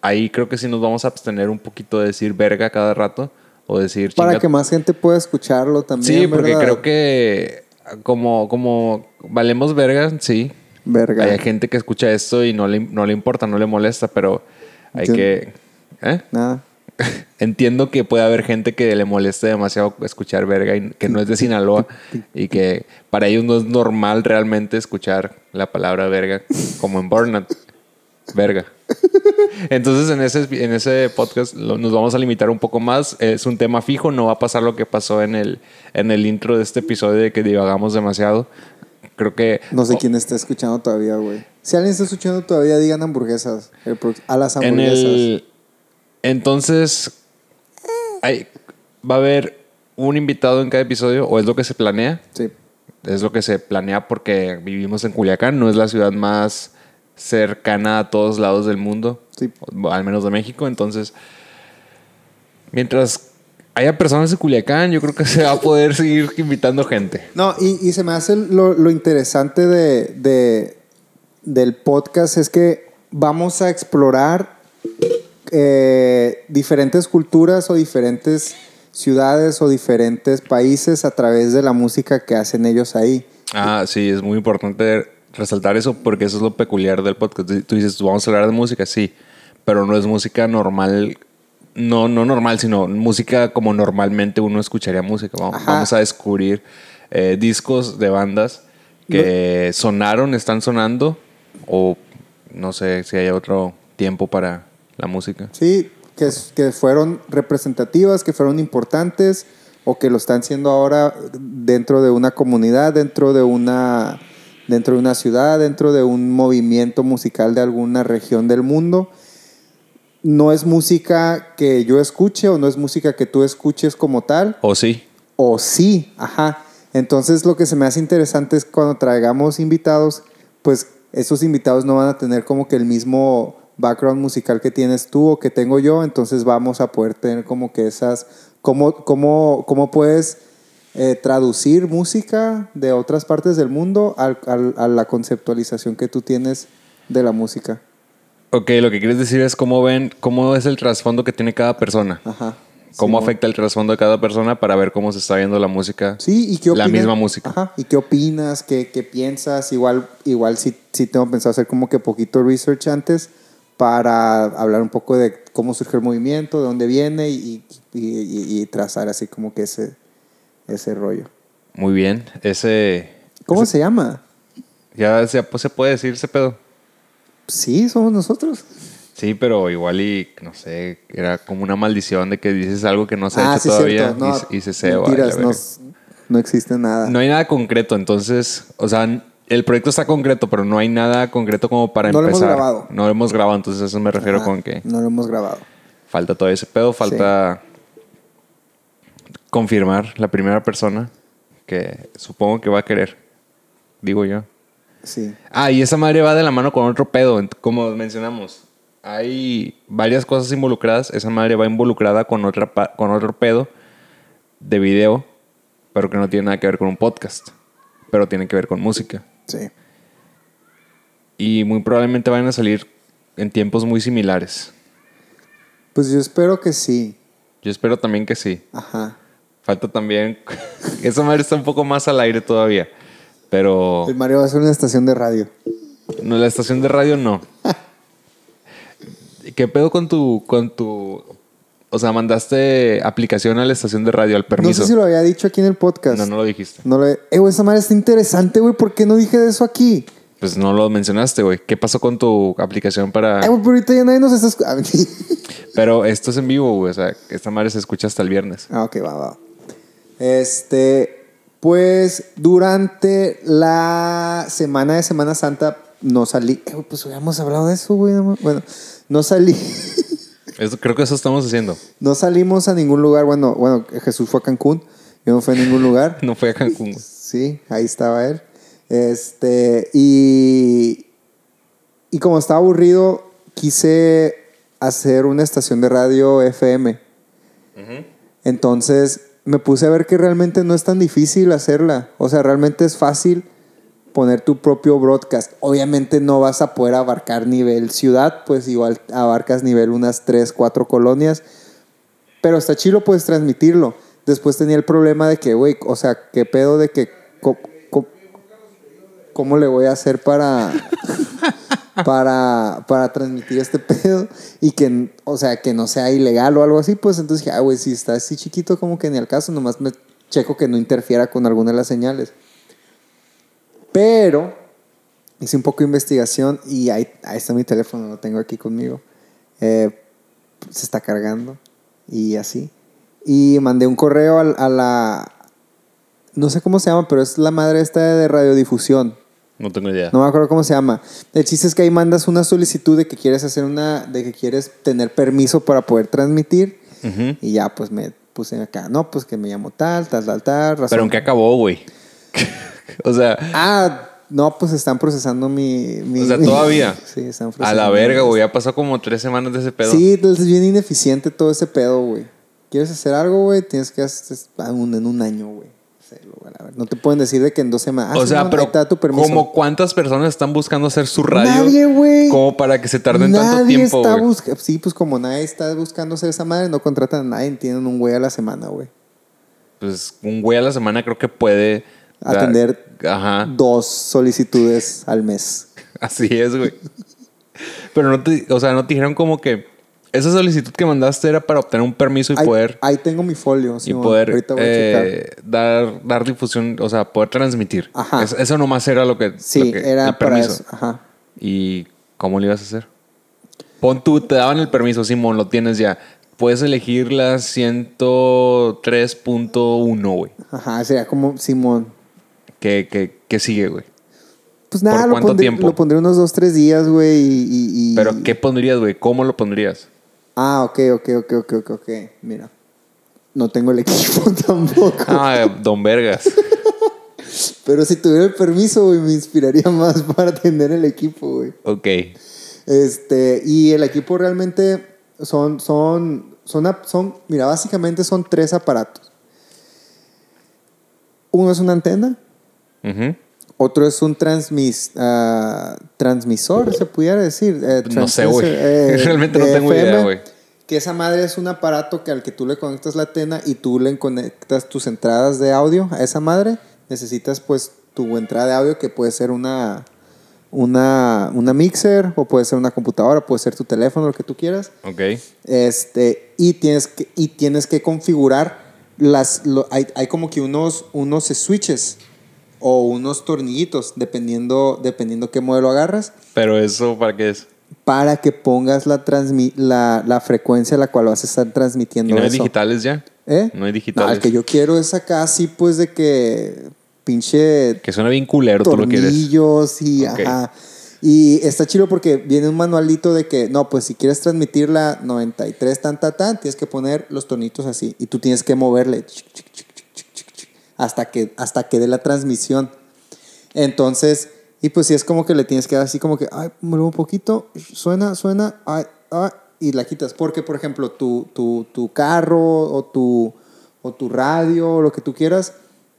ahí creo que sí nos vamos a abstener un poquito de decir verga cada rato o decir Para chinga que más gente pueda escucharlo también. Sí, porque ¿verdad? creo que como, como valemos verga, sí. Verga. Hay gente que escucha esto y no le, no le importa, no le molesta, pero hay Yo- que... ¿eh? Nada. Entiendo que puede haber gente que le moleste demasiado escuchar verga y que no es de Sinaloa y que para ellos no es normal realmente escuchar la palabra verga como en Burnout. Verga. Entonces en ese, en ese podcast lo- nos vamos a limitar un poco más. Es un tema fijo, no va a pasar lo que pasó en el, en el intro de este episodio de que divagamos demasiado. Creo que... No sé quién está escuchando todavía, güey. Si alguien está escuchando todavía, digan hamburguesas. El A las En hamburguesas. el. Entonces. hay- va a haber un invitado en cada episodio, o es lo que se planea. Sí. Es lo que se planea porque vivimos en Culiacán, no es la ciudad más cercana a todos lados del mundo, Sí. al menos de México. Entonces, mientras haya personas en Culiacán, yo creo que se va a poder seguir invitando gente. No, y, y se me hace lo, lo interesante de, de- del podcast es que vamos a explorar eh, diferentes culturas o diferentes ciudades o diferentes países a través de la música que hacen ellos ahí. Ah, sí, es muy importante resaltar eso porque eso es lo peculiar del podcast. Tú dices, vamos a hablar de música, sí, pero no es música normal, no, no normal, sino música como normalmente uno escucharía música. Vamos, a descubrir eh, discos de bandas que sonaron, están sonando, o no sé si hay otro tiempo para la música. Sí, que, que fueron representativas, que fueron importantes o que lo están siendo ahora dentro de una comunidad, dentro de una, dentro de una ciudad, dentro de un movimiento musical de alguna región del mundo. No es música que yo escuche o no es música que tú escuches como tal, O sí, o sí, ajá. Entonces lo que se me hace interesante es cuando traigamos invitados, pues esos invitados no van a tener como que el mismo background musical que tienes tú o que tengo yo, entonces vamos a poder tener como que esas, cómo, cómo, cómo puedes eh, traducir música de otras partes del mundo al- al- a la conceptualización que tú tienes de la música. ok, lo que quieres decir es cómo ven, cómo es el trasfondo que tiene cada persona. Ajá. cómo Simón. afecta el trasfondo de cada persona para ver cómo se está viendo la música. Sí, y qué La opinas- misma música. Ajá, ¿y qué opinas? ¿Qué, qué piensas? Igual, igual sí, sí tengo pensado hacer como que poquito research antes para hablar un poco de cómo surge el movimiento, de dónde viene y, y- y- y trazar así como que ese, ese rollo. Muy bien. Ese. ¿Cómo se llama? Ya se, pues, se puede decir ese pedo. Sí, somos nosotros. Sí, pero igual y no sé, era como una maldición de que dices algo que no se ha ah, hecho sí, todavía. No, y, se- y se mentiras, la no, no existe nada. No hay nada concreto, entonces, o sea, el proyecto está concreto, pero no hay nada concreto como para No lo hemos empezar. grabado. No lo hemos grabado, entonces a eso me refiero Ajá, con que No lo hemos grabado. falta todo ese pedo, falta confirmar la primera persona que supongo que va a querer, digo yo. Sí. Ah, y esa madre va de la mano con otro pedo, como mencionamos. Hay varias cosas involucradas. Esa madre va involucrada con, otra con otro pedo de video, pero que no tiene nada que ver con un podcast, pero tiene que ver con música. Sí. Y muy probablemente vayan a salir en tiempos muy similares. Pues yo espero que sí. Yo espero también que sí. Ajá. Falta también... esa madre está un poco más al aire todavía, pero... El Mario va a ser una estación de radio. No, la estación de radio no. ¿Qué pedo con tu, con tu, o sea, mandaste aplicación a la estación de radio al No permiso? sé si lo había dicho aquí en el podcast. no, no lo dijiste. No lo Eh, güey, esa madre está interesante, güey. ¿Por qué no dije de eso aquí? Pues no lo mencionaste, güey. ¿Qué pasó con tu aplicación para...? Eh, güey, pero ahorita ya nadie nos está escuchando. Pero esto es en vivo, güey. O sea, esta madre se escucha hasta el viernes. ah, ok, va, va. Este, pues durante la semana de Semana Santa no salí. Eh, pues habíamos hablado de eso, güey. no Bueno, no salí. Eso- creo que eso estamos haciendo. no salimos a ningún lugar. Bueno, bueno, Jesús fue a Cancún. Yo no fui a ningún lugar. No fue a Cancún. Sí, ahí estaba él. Este, y, y como estaba aburrido, quise hacer una estación de radio FM. Entonces me puse a ver que realmente no es tan difícil hacerla. O sea, realmente es fácil poner tu propio broadcast. Obviamente no vas a poder abarcar nivel ciudad, pues igual abarcas nivel unas 3, 4 colonias. Pero está chido, puedes transmitirlo. Después tenía el problema de que, güey, o sea, qué pedo de que... ¿Cómo le voy a hacer para, para, para transmitir este pedo? Y que, o sea, que no sea ilegal o algo así. Pues entonces dije, ah, güey, si está así chiquito, como que ni al caso, nomás me checo que no interfiera con alguna de las señales. Pero hice un poco de investigación y ahí, ahí está mi teléfono, lo tengo aquí conmigo. Eh, se está cargando y así. Y mandé un correo a, la... No sé cómo se llama, pero es la madre esta de radiodifusión. No tengo idea. No me acuerdo cómo se llama. El chiste es que ahí mandas una solicitud de que quieres hacer una... De que quieres tener permiso para poder transmitir. Y ya pues me puse acá. No, pues que me llamo tal, tal, tal, tal. razón- Pero ¿en qué acabó, güey? o sea, Ah, no, pues están procesando mi... mi- O sea, todavía. sí, están a procesando. la verga, güey. Ya pasó como tres semanas de ese pedo. Sí, es bien ineficiente todo ese pedo, güey. ¿Quieres hacer algo, güey? Tienes que hacer ah, en un año, güey. A. No te pueden decir de que en dos semanas. Ah, o sea, Simón, pero tu como cuántas personas están buscando hacer su radio Nadie, güey. como para que se tarden nadie tanto tiempo, está buscando. Sí, pues como nadie está buscando hacer esa madre, no contratan a nadie. Tienen un güey a la semana, güey. Pues un güey a la semana creo que puede Atender Ajá. dos solicitudes al mes. Así es, güey. Pero no te, o sea, no te dijeron como que esa solicitud que mandaste era para obtener un permiso y Ahí, poder ahí tengo mi folio. y Simón. poder Ahorita voy a eh, dar dar difusión, o sea, poder transmitir. Ajá. Es- eso nomás era lo que Sí, lo que- era el para permiso. eso. Ajá. ¿Y cómo lo ibas a hacer? Pon tú, te daban el permiso, Simón, lo tienes ya. Puedes elegir la 103.1, güey. Ajá, sería como Simón. ¿Qué, qué, qué sigue, güey? Pues nada, ¿Por lo cuánto pondré, tiempo? lo pondré unos dos, tres días, güey. Y, y- y- Pero ¿qué pondrías, güey? ¿Cómo lo pondrías? Ah, ok, ok, ok, ok, ok, ok. Mira. No tengo el equipo tampoco. Ah, don Vergas. Pero si tuviera el permiso, güey, me inspiraría más para tener el equipo, güey. Ok. Este, y el equipo realmente son, son, son, son, mira, básicamente son tres aparatos. Uno es una antena, Otro es un transmis, ah, transmisor, se pudiera decir. eh, No sé, güey. eh, Realmente no tengo idea, güey. Que esa madre es un aparato que al que tú le conectas la antena y tú le conectas tus entradas de audio a esa madre. Necesitas pues tu entrada de audio que puede ser una, una, una mixer o puede ser una computadora, puede ser tu teléfono, lo que tú quieras. Ok. Este, y, tienes que, y tienes que configurar las... lo- hay, hay como que unos, unos switches o unos tornillitos, dependiendo, dependiendo qué modelo agarras, Pero eso, ¿para qué es? para que pongas la, transmi la, la frecuencia a la cual vas a estar ¿Y transmitiendo no hay eso. digitales ya? ¿Eh? No hay No, digitales. el que yo quiero es acá así, pues, de que pinche Que suena bien culero, tú lo quieres. tornillos y ajá. Y está chido porque viene un manualito de que, no, pues si quieres transmitir la 93 tan, tan, tan, tienes que poner los tornitos así. Y tú tienes que moverle chic, chic, chic, chic, chic, chic, chic, hasta que, hasta que dé la transmisión. Entonces, y pues si es como que le tienes que dar así como que, ay, mueve un poquito, suena, suena, ay, ay, y la quitas. Porque, por ejemplo, tu, tu, tu carro o tu, o tu radio o lo que tú quieras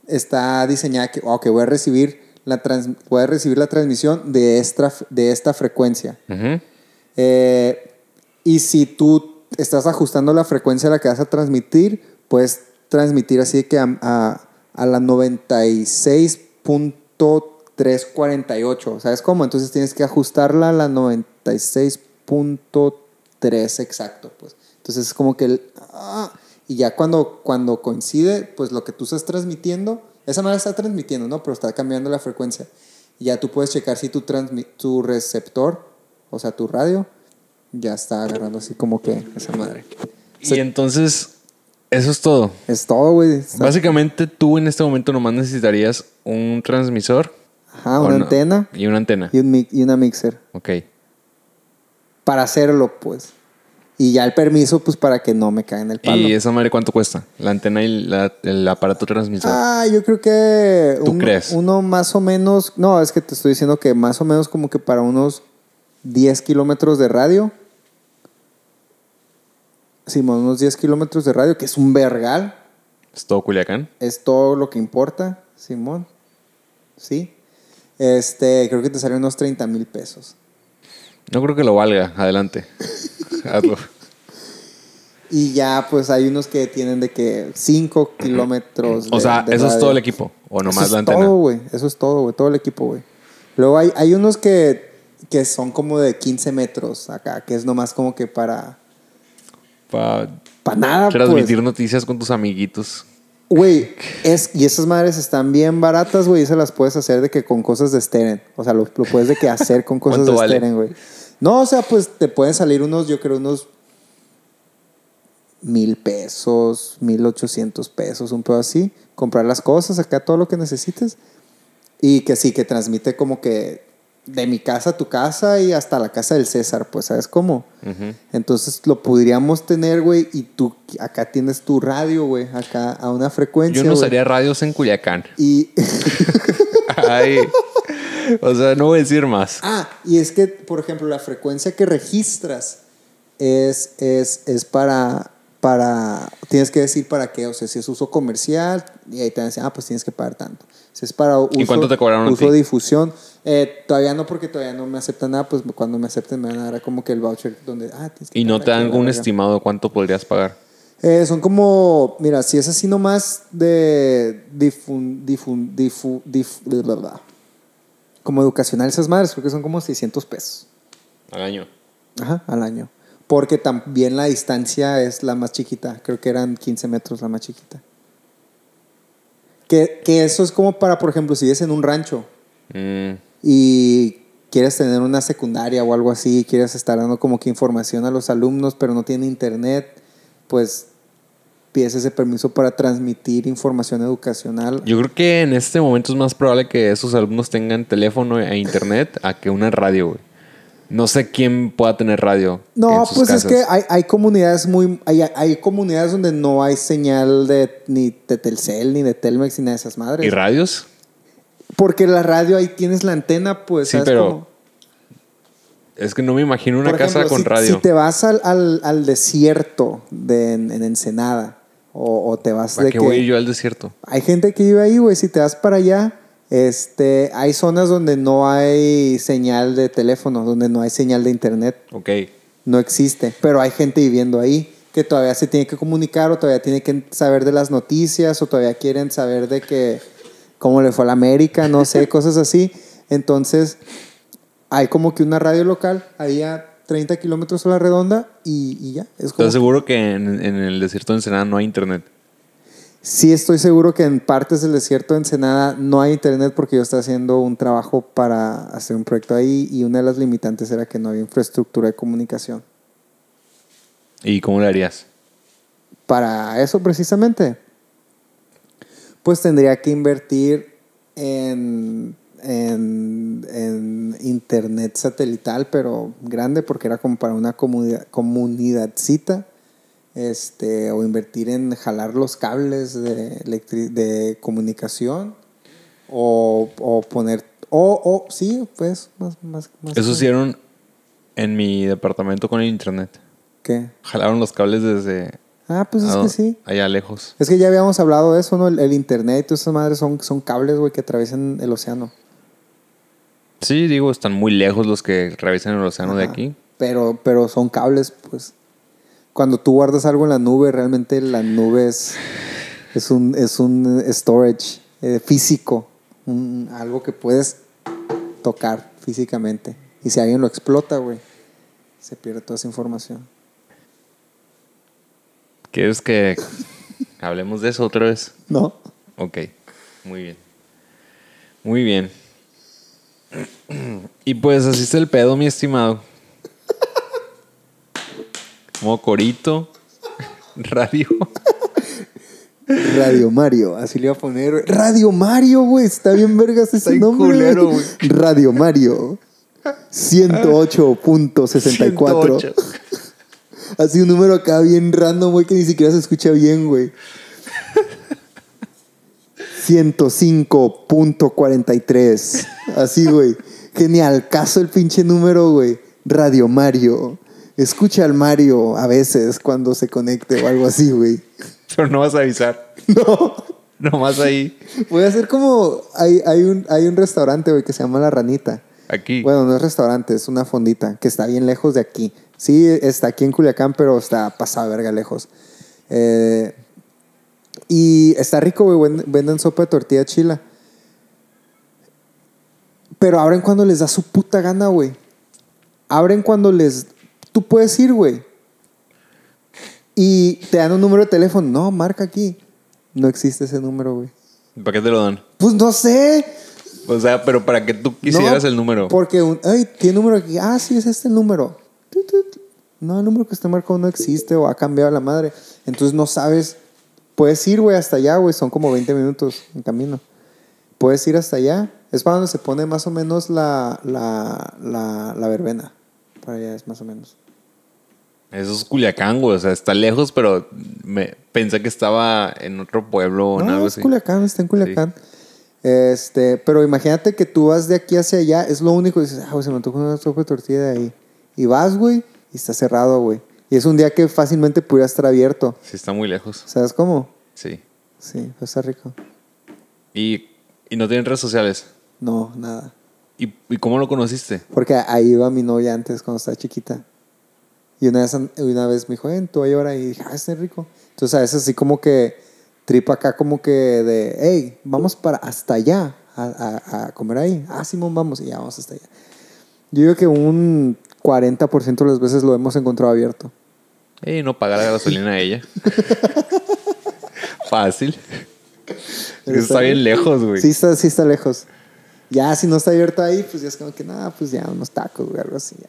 está diseñada que, ok, voy a recibir la, trans- voy a recibir la transmisión de esta, de esta frecuencia. Eh, y si tú estás ajustando la frecuencia a la que vas a transmitir, puedes transmitir así que a, a, a la 96.348. ¿Sabes cómo? Entonces tienes que ajustarla a la 96.3 exacto. Pues. Entonces es como que el... ah, y ya cuando, cuando coincide, pues lo que tú estás transmitiendo, esa madre está transmitiendo, ¿no? Pero está cambiando la frecuencia. Y ya tú puedes checar si tu, tu receptor, o sea, tu radio, ya está agarrando así como que esa madre. Y entonces, eso es todo. Es todo, güey. Básicamente, tú en este momento nomás necesitarías un transmisor. Ajá, ¿o una no? antena Y una antena. y, un mi- y una mixer. Ok. Para hacerlo, pues. Y ya el permiso, pues para que no me caigan el palo. ¿Y esa madre cuánto cuesta? La antena y la- el aparato transmisor. Ah, yo creo que. ¿Tú uno, crees? Uno más o menos. No, es que te estoy diciendo que más o menos como que para unos 10 kilómetros de radio. Simón, unos 10 kilómetros de radio, que es un vergal. ¿Es todo Culiacán? Es todo lo que importa, Simón. Sí. Este, creo que te sale unos 30 mil pesos. No creo que lo valga. Adelante. Hazlo. Y ya, pues hay unos que tienen de que 5 kilómetros. O sea, de eso es todo el equipo. O nomás Eso la es antena. todo, güey. Eso es todo, güey. Todo el equipo, güey. Luego hay, hay unos que, que son como de 15 metros acá, que es nomás como que para. Para Para nada, transmitir pues. noticias con tus amiguitos. Güey, es, y esas madres están bien baratas, güey, y se las puedes hacer de que con cosas de Steren. O sea, lo, lo puedes de que hacer con cosas ¿Cuánto de vale? Steren, güey. No, o sea, pues te pueden salir unos, yo creo, unos mil pesos, mil ochocientos pesos, un pedo así. Comprar las cosas, acá todo lo que necesites. Y que sí, que transmite como que de mi casa a tu casa y hasta la casa del César, pues, ¿sabes cómo? Entonces lo podríamos tener, güey, y tú acá tienes tu radio, güey, acá a una frecuencia. Yo no usaría radios en Culiacán. Y Ay. O sea, no voy a decir más. ah, y es que, por ejemplo, la frecuencia que registras es, es, es para, para, tienes que decir para qué, o sea, si es uso comercial, y ahí te decir, ah, pues tienes que pagar tanto. Si es para uso, ¿Y cuánto te cobraron a uso ti? difusión, eh, todavía no, porque todavía no me aceptan nada, pues cuando me acepten me van a dar como que el voucher donde, ah, Y no te dan un estimado de cuánto podrías pagar. Eh, son como, mira, si es así nomás de difun, difun, difu, dif- como educacional esas madres, creo que son como 600 pesos. Al año. Ajá, al año. Porque también la distancia es la más chiquita, creo que eran 15 metros la más chiquita. Que, que eso es como para, por ejemplo, si vives en un rancho Mm, y quieres tener una secundaria o algo así, quieres estar dando como que información a los alumnos, pero no tiene internet, pues pides ese permiso para transmitir información educacional. Yo creo que en este momento es más probable que esos alumnos tengan teléfono e internet a que una radio, güey. No sé quién pueda tener radio. No, en sus pues es que hay, hay comunidades muy hay, hay comunidades donde no hay señal de ni de Telcel ni de Telmex ni nada de esas madres. ¿Y radios? Porque la radio ahí tienes la antena, pues Sí, ¿sabes pero cómo? Es que no me imagino una Por casa ejemplo, con si, radio. Si te vas al, al, al desierto de, en, en Ensenada o, o te vas ¿Para de qué que voy yo al desierto? hay gente que vive ahí, güey, si te vas para allá, este, hay zonas donde no hay señal de teléfono, donde no hay señal de internet, Ok. no existe, pero hay gente viviendo ahí que todavía se tiene que comunicar o todavía tiene que saber de las noticias o todavía quieren saber de que cómo le fue a la América, no sé, cosas así. Entonces, hay como que una radio local ahí a 30 kilómetros a la redonda y, y ya. Es como ¿Estás seguro que en, en el desierto de Ensenada no hay internet? Sí, estoy seguro que en partes del desierto de Ensenada no hay internet porque yo estaba haciendo un trabajo para hacer un proyecto ahí y una de las limitantes era que no había infraestructura de comunicación. ¿Y cómo le harías? Para eso precisamente, pues tendría que invertir en, en, en internet satelital, pero grande porque era como para una comunidad, comunidadcita. Este, o invertir en jalar los cables de, de comunicación o, o poner o, o sí pues más más, más Eso hicieron en mi departamento con el internet. ¿Qué? Jalaron los cables desde ah pues es que sí allá lejos. Es que ya habíamos hablado de eso, ¿no? El, el internet y esas madres son, son cables, güey, que atraviesan el océano. Sí, digo, están muy lejos los que revisan el océano de aquí. Pero, pero son cables, pues. Cuando tú guardas algo en la nube, realmente la nube es, es, un, es un storage eh, físico. un- algo que puedes tocar físicamente. Y si alguien lo explota, güey, se pierde toda esa información. ¿Quieres que hablemos de eso otra vez? ¿No? Ok, muy bien. Muy bien. Y pues así está el pedo, mi estimado. Como corito, radio. Radio Mario, así le iba a poner. Radio Mario, güey, está bien vergas ese bien nombre. culero, güey. Radio Mario. 108.64. 108. Así un número acá bien random, güey, que ni siquiera se escucha bien, güey. 105.43. Así, güey. Genial. Caso el pinche número, güey. Radio Mario. Escucha al Mario a veces cuando se conecte o algo así, güey. Pero no vas a avisar. No. Nomás ahí. Voy a hacer como. Hay, hay, un, hay un restaurante, güey, que se llama La Ranita. Aquí. Bueno, no es restaurante, es una fondita que está bien lejos de aquí. Sí, está aquí en Culiacán, pero está pasada verga lejos. Eh, y está rico, güey. ven- Venden sopa de tortilla chila. Pero abren cuando les da su puta gana, güey. Abren cuando les. Tú puedes ir, güey. Y te dan un número de teléfono. No, marca aquí. No existe ese número, güey. ¿Para qué te lo dan? Pues no sé. O sea, pero para que tú quisieras No, el número. Porque, un, ay, tiene número aquí. Ah, sí, es este el número. No, el número que está marcado no existe o ha cambiado la madre. Entonces no sabes. Puedes ir, güey, hasta allá, güey. Son como 20 minutos en camino. Puedes ir hasta allá. Es para donde se pone más o menos la, la, la, la verbena. Para allá es más o menos. Eso es Culiacán, güey. O sea, está lejos, pero me pensé que estaba en otro pueblo en No, algo es así. Culiacán, está en Culiacán. Este, pero imagínate que tú vas de aquí hacia allá, es lo único, dices, ah, güey, se me antoja una sopa de tortilla de ahí. Y vas, güey, y está cerrado, güey. Y es un día que fácilmente pudiera estar abierto. Sí, está muy lejos. ¿Sabes cómo? Sí. Sí, está rico. Y, y no tienen redes sociales. No, nada. ¿Y, ¿Y cómo lo conociste? Porque ahí iba mi novia antes cuando estaba chiquita. Y una vez, una vez me dijo, eh, tú ahora y dije, ah, está rico. Entonces a veces así como que tripa acá como que de, hey, vamos para hasta allá a, a- a comer ahí. Ah, Simón, vamos. Y ya vamos hasta allá. Yo digo que un 40% de las veces lo hemos encontrado abierto. Ey, no pagar la gasolina a ella. Fácil. Pero está bien lejos, güey. Sí está, sí está lejos. Ya si no está abierto ahí, pues ya es como que nada, pues ya unos tacos, güey, algo así. ya.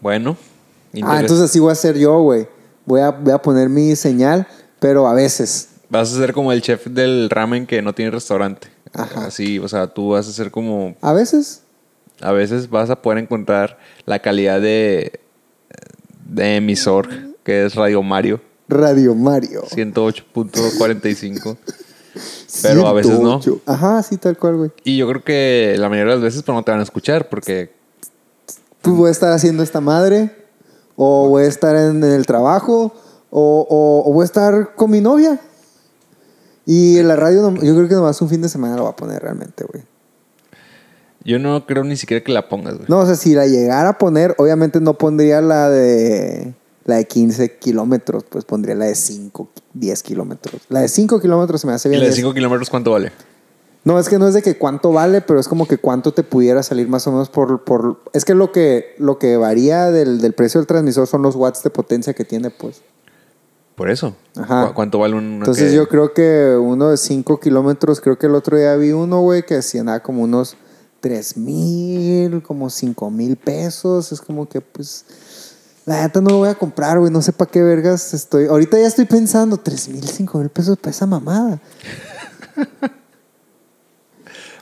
Bueno. Ah, entonces así voy a hacer yo, güey. Voy a, voy a poner mi señal, pero a veces. Vas a ser como el chef del ramen que no tiene restaurante. Ajá. Así, o sea, tú vas a ser como... A veces. A veces vas a poder encontrar la calidad de, de emisor, que es Radio Mario, Radio Mario. 108.45. Pero a veces no. 108. Ajá, sí, tal cual, güey. Y yo creo que la mayoría de las veces no te van a escuchar porque Pues voy a estar haciendo esta madre, o voy a estar en, el trabajo, o, o- o voy a estar con mi novia. Y la radio, yo creo que nomás un fin de semana lo voy a poner realmente, güey. yo no creo ni siquiera que la pongas, güey. No, o sea, si la llegara a poner, obviamente no pondría la de la de 15 kilómetros, pues pondría la de 5, 10 kilómetros. La de 5 kilómetros se me hace ¿Y bien. la de es- 5 kilómetros cuánto vale? No, es que no es de que cuánto vale, pero es como que cuánto te pudiera salir más o menos por... por es que lo que, lo que varía del, del precio del transmisor son los watts de potencia que tiene, pues. Por eso. Ajá. ¿Cu- ¿Cuánto vale un Entonces que- yo creo que uno de 5 kilómetros, creo que el otro día vi uno, güey, que hacía nada como unos 3 mil, como 5 mil pesos. Es como que, pues, la neta no lo voy a comprar, güey. No sé para qué vergas estoy. Ahorita ya estoy pensando, 3 mil, 5 mil pesos para esa mamada.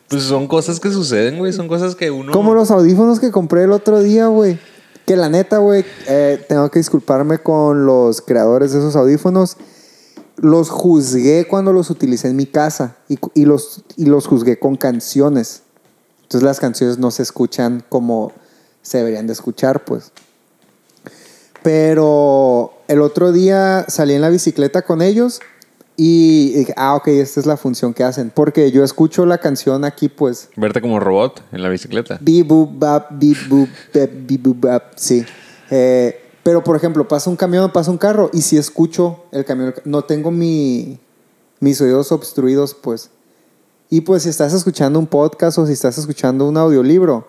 Pues son cosas que suceden, güey. Son cosas que uno... Como los audífonos que compré el otro día, güey. Que la neta, güey, eh, tengo que disculparme con los creadores de esos audífonos. Los juzgué cuando los utilicé en mi casa y, los, y los juzgué con canciones. Entonces las canciones no se escuchan como se deberían de escuchar, pues. Pero el otro día salí en la bicicleta con ellos y dije, ah, ok, esta es la función que hacen. Porque yo escucho la canción aquí, pues, Verte como robot en la bicicleta. Beep, boop, bap, beep, boop, beep, boop, bap, sí. Eh, pero, por ejemplo, pasa un camión, pasa un carro, y si escucho el camión, no tengo mi, mis oídos obstruidos, pues. Y pues si estás escuchando un podcast o si estás escuchando un audiolibro.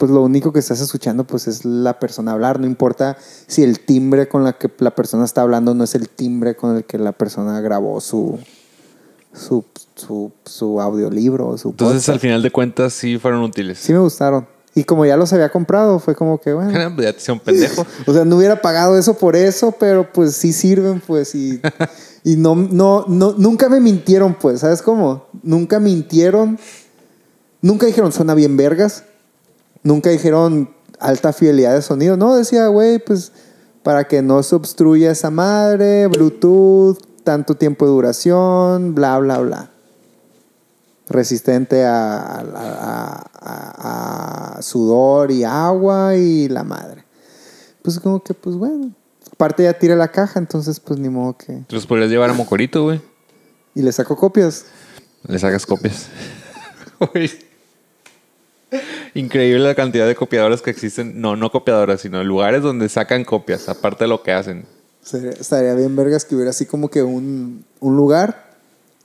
Pues lo único que estás escuchando pues es la persona hablar. No importa si el timbre con la que la persona está hablando no es el timbre con el que la persona grabó su, su, su, su audiolibro su Entonces, podcast. al final de cuentas, sí fueron útiles. Sí me gustaron. Y como ya los había comprado, fue como que, bueno. Ya te hice un pendejo. O sea, no hubiera pagado eso por eso, pero pues sí sirven, pues. Y, y no, no, no, nunca me mintieron, pues. ¿Sabes cómo? Nunca mintieron. Nunca dijeron, suena bien vergas. Nunca dijeron, alta fidelidad de sonido. No, decía, güey, pues para que no se obstruya esa madre, Bluetooth, tanto tiempo de duración, bla, bla, bla. Resistente a, a- a- a- a sudor y agua y la madre. Pues como que, pues bueno. Aparte ya tira la caja, entonces pues ni modo que... Te los podrías llevar a Mocorito, güey. Y le saco copias. Le sacas copias. Increíble la cantidad de copiadoras que existen. No, no copiadoras, sino lugares donde sacan copias, aparte de lo que hacen. Estaría bien vergas que hubiera así como que un, un lugar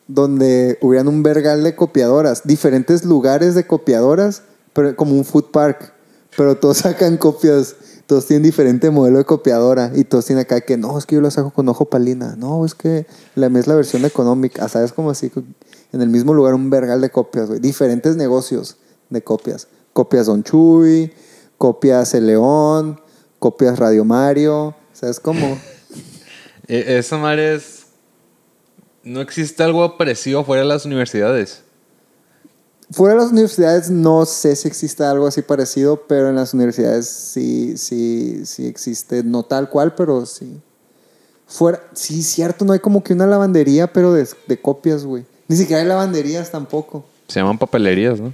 donde hubieran un vergal de copiadoras, diferentes lugares de copiadoras, pero como un food park, pero todos sacan copias, todos tienen diferente modelo de copiadora y todos tienen acá que no, es que yo lo saco con ojo palina, no, es que la es la versión económica, ¿sabes? Como así, en el mismo lugar un vergal de copias, diferentes negocios de copias, copias Don Chuy, copias El León, copias Radio Mario, ¿sabes cómo? E- Esa madre es. No existe algo parecido fuera de las universidades. Fuera de las universidades no sé si existe algo así parecido, pero en las universidades sí, sí, sí existe, no tal cual, pero sí. Fuera, sí, cierto, no hay como que una lavandería, pero de, de copias, güey. Ni siquiera hay lavanderías tampoco. Se llaman papelerías, ¿no?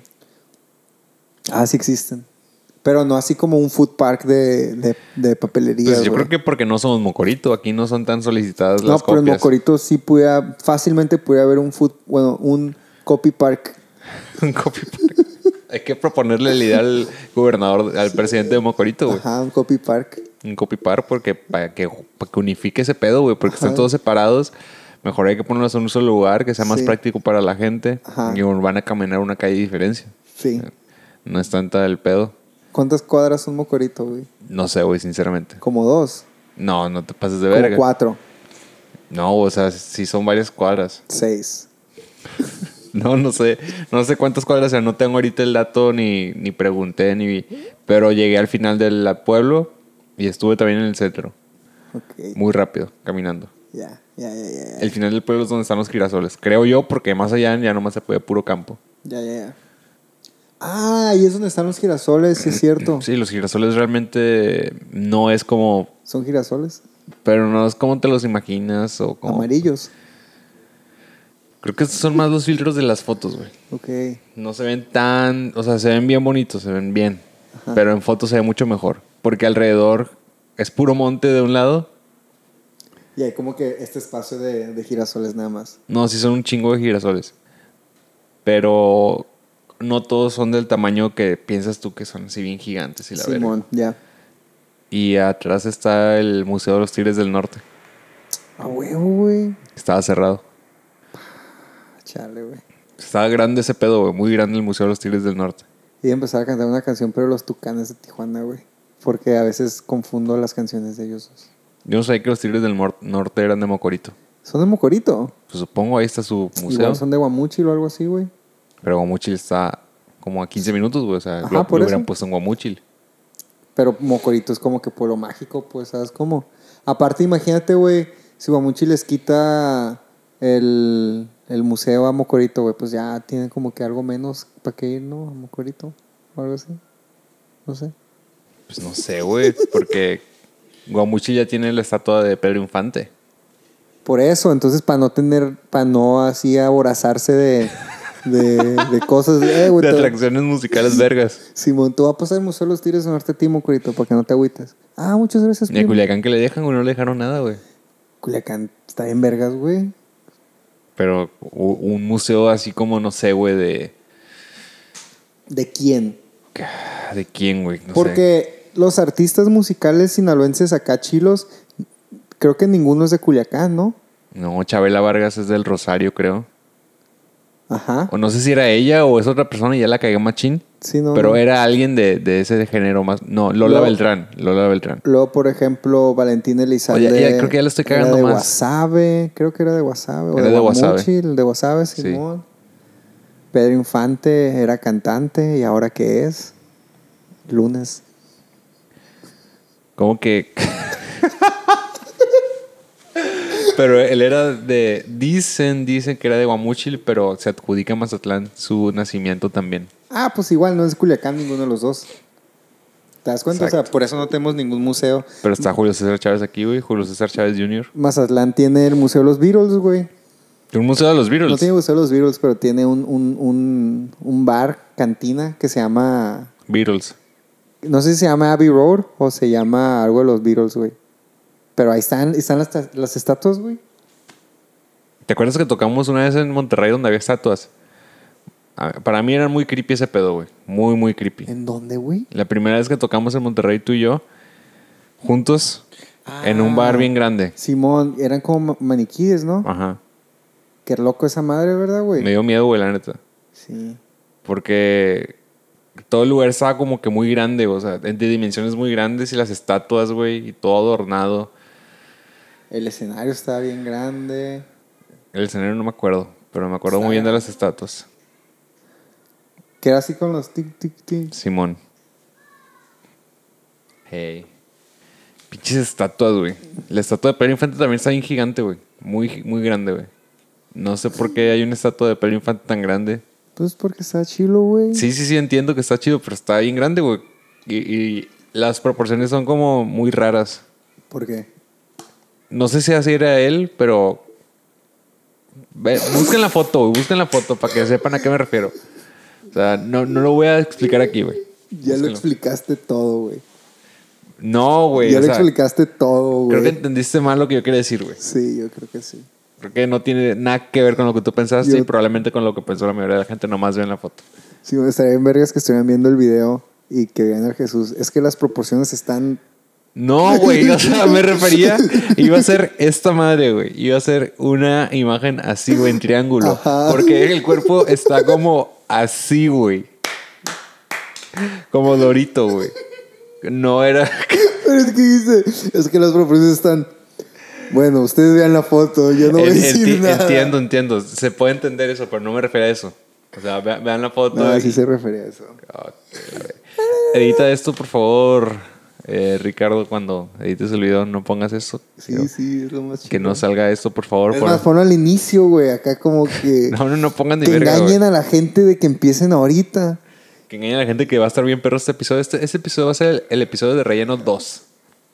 Ah, sí existen. Pero no así como un food park de, de, de papelerías. Pues yo creo que porque no somos Mocorito, aquí no son tan solicitadas No, las pero en copias. Mocorito sí pudiera, fácilmente pudiera haber un food, bueno, un copy park. Un copy park. Hay que proponerle la idea al gobernador, al presidente de Mocorito, güey. Ajá, un copy park. Un copy park porque para que, para que unifique ese pedo, güey, porque están todos separados. Mejor hay que ponerlos en un solo lugar, que sea más Sí. práctico para la gente. Ajá. Y van a caminar una calle de diferencia. Sí. No es tanta el pedo. ¿Cuántas cuadras son Mocorito, güey? No sé, güey, sinceramente. Como dos. No, no te pases de Como verga. cuatro. No, o sea, sí son varias cuadras. Seis. No, no sé. No sé cuántas cuadras, o sea, no tengo ahorita el dato ni, ni pregunté, ni vi. Pero llegué al final del pueblo y estuve también en el centro. Ok. Muy rápido, caminando. Ya, ya, ya, ya. Ya, El final del pueblo es donde están los girasoles. Creo yo, porque más allá ya nomás se puede puro campo. ya, ya. ya. Ah, ahí es donde están los girasoles, sí es cierto. Sí, los girasoles realmente no es como. Son girasoles Pero no es como te los imaginas o como. amarillos. Creo que estos son más los filtros de las fotos, güey. Ok. No se ven tan. O sea, se ven bien bonitos, se ven bien. Pero en fotos se ve mucho mejor. Porque alrededor es puro monte de un lado. Y hay como que este espacio de, de girasoles nada más. No, sí son un chingo de girasoles. Pero no todos son del tamaño que piensas tú que son así bien gigantes y la verga. Simón, ya. Y atrás está el Museo de los Tigres del Norte. A huevo, güey. Estaba cerrado. Chale, güey. Estaba grande ese pedo, güey. Muy grande el Museo de los Tigres del Norte. Y empezar a cantar una canción, pero los tucanes de Tijuana, güey. Porque a veces confundo las canciones de ellos dos. Yo no sabía que los Tigres del Norte eran de Mocorito. Son de Mocorito. Pues supongo ahí está su museo. Igual son de Guamuchil o algo así, güey. Pero Guamuchil está como a 15 minutos, güey. O sea, Ajá, lo, por lo hubieran puesto en Guamuchil. Pero Mocorito es como que pueblo mágico, pues, ¿sabes cómo? Aparte, imagínate, güey, si Guamuchi les quita el, el museo a Mocorito, güey, pues ya tienen como que algo menos para que ir, ¿no? A Mocorito o algo así. No sé. Pues no sé, güey. Porque Guamuchil ya tiene la estatua de Pedro Infante. Por eso, entonces, para no tener, para no así aborazarse de, de, de cosas, eh, güey, De te- atracciones musicales vergas. Simón, tú vas a pasar el Museo de los Tigres en Norte a ti, Mocorito, para que no te agüites. Ah, muchas gracias, Ni a primo. Culiacán que le dejan, güey. No le dejaron nada, güey. Culiacán está bien vergas, güey. Pero u- un museo así como, no sé, güey, de... ¿De quién? ¿De quién, güey? No sé. Porque los artistas musicales sinaloenses acá chilos, creo que ninguno es de Culiacán, ¿no? No, Chabela Vargas es del Rosario, creo. Ajá. O no sé si era ella o es otra persona y ya la cagué machín. Sí, no, pero no. era alguien de, de ese género más. No, Lola Luego- Beltrán. Lola Beltrán. Luego, por ejemplo, Valentín Elizalde. Oye, ya- creo que ya le estoy cagando era de más. Wasabe, creo que era de Wasabe. O Era de, de el de Wasabe, Sí. Simón. Pedro Infante era cantante y ahora qué es? Lunes. Como que. pero él era de. Dicen, dicen que era de Guamúchil, pero se adjudica a Mazatlán su nacimiento también. Ah, pues igual no es Culiacán ninguno de los dos. ¿Te das cuenta? O sea, por eso no tenemos ningún museo. Pero está Julio César Chávez aquí, güey. Julio César Chávez Jr. Mazatlán tiene el Museo de los Beatles, güey. Un museo de los Beatles. No tiene Museo de los Beatles, pero tiene un, un, un, un bar, cantina, que se llama... Beatles. No sé si se llama Abbey Road o se llama algo de los Beatles, güey. Pero ahí están, están las, las estatuas, güey. ¿Te acuerdas que tocamos una vez en Monterrey donde había estatuas? Para mí era muy creepy ese pedo, güey. Muy, muy creepy. ¿En dónde, güey? La primera vez que tocamos en Monterrey, tú y yo, juntos, en un bar bien grande. Simón, eran como ma- maniquíes, ¿no? Ajá. Qué loco esa madre, ¿verdad, güey? Me dio miedo, güey, la neta. Sí. Porque todo el lugar estaba como que muy grande, o sea, de dimensiones muy grandes y las estatuas, güey, y todo adornado. El escenario estaba bien grande. El escenario no me acuerdo, pero me acuerdo muy bien de las estatuas. Que era así con los tic, tic, tic. Simón. Hey. Pinches estatuas, güey. La estatua de Pedro Infante también está bien gigante, güey. Muy, muy grande, güey. No sé por qué hay una estatua de Pedro Infante tan grande. Pues porque está chilo, güey. Sí, sí, sí, entiendo que está chido, pero está bien grande, güey. Y, y las proporciones son como muy raras. ¿Por qué? No sé si así era él, pero. Ve, busquen la foto. Busquen la foto para que sepan a qué me refiero. O sea, no, no lo voy a explicar aquí, güey. Ya lo explicaste todo, güey. No, güey. Ya o lo sea, explicaste todo, creo güey. que entendiste mal lo que yo quería decir, güey. Sí, yo creo que sí. Creo que no tiene nada que ver con lo que tú pensaste Yo- y probablemente con lo que pensó la mayoría de la gente. Nomás ven la foto. Sí, me estaría en vergas que estuvieran viendo el video y que vean a Jesús. Es que las proporciones están... No, güey, o sea, me refería, iba a ser esta madre, güey. Iba a ser una imagen así, güey, en triángulo. Ajá. Porque el cuerpo está como así, güey. Como Dorito, güey. No era. Pero es que dice... Es que las proporciones están... Bueno, ustedes vean la foto. Yo no voy a decir enti- nada. Entiendo, entiendo. Se puede entender eso, pero no me refiero a eso. O sea, ve- vean la foto. No, y- sí se refería a eso. Ok, güey. Edita esto, por favor, eh, Ricardo. Cuando edites el video, no pongas eso. Sí, sí, es lo más chido. Que no salga esto, por favor. Es por- más, ponlo al inicio, güey. Acá como que... No, no, no pongan ni que verga, engañen güey. a la gente de que empiecen ahorita. Que engañen a la gente que va a estar bien perro este episodio. Este, este episodio va a ser el, el episodio de Relleno 2.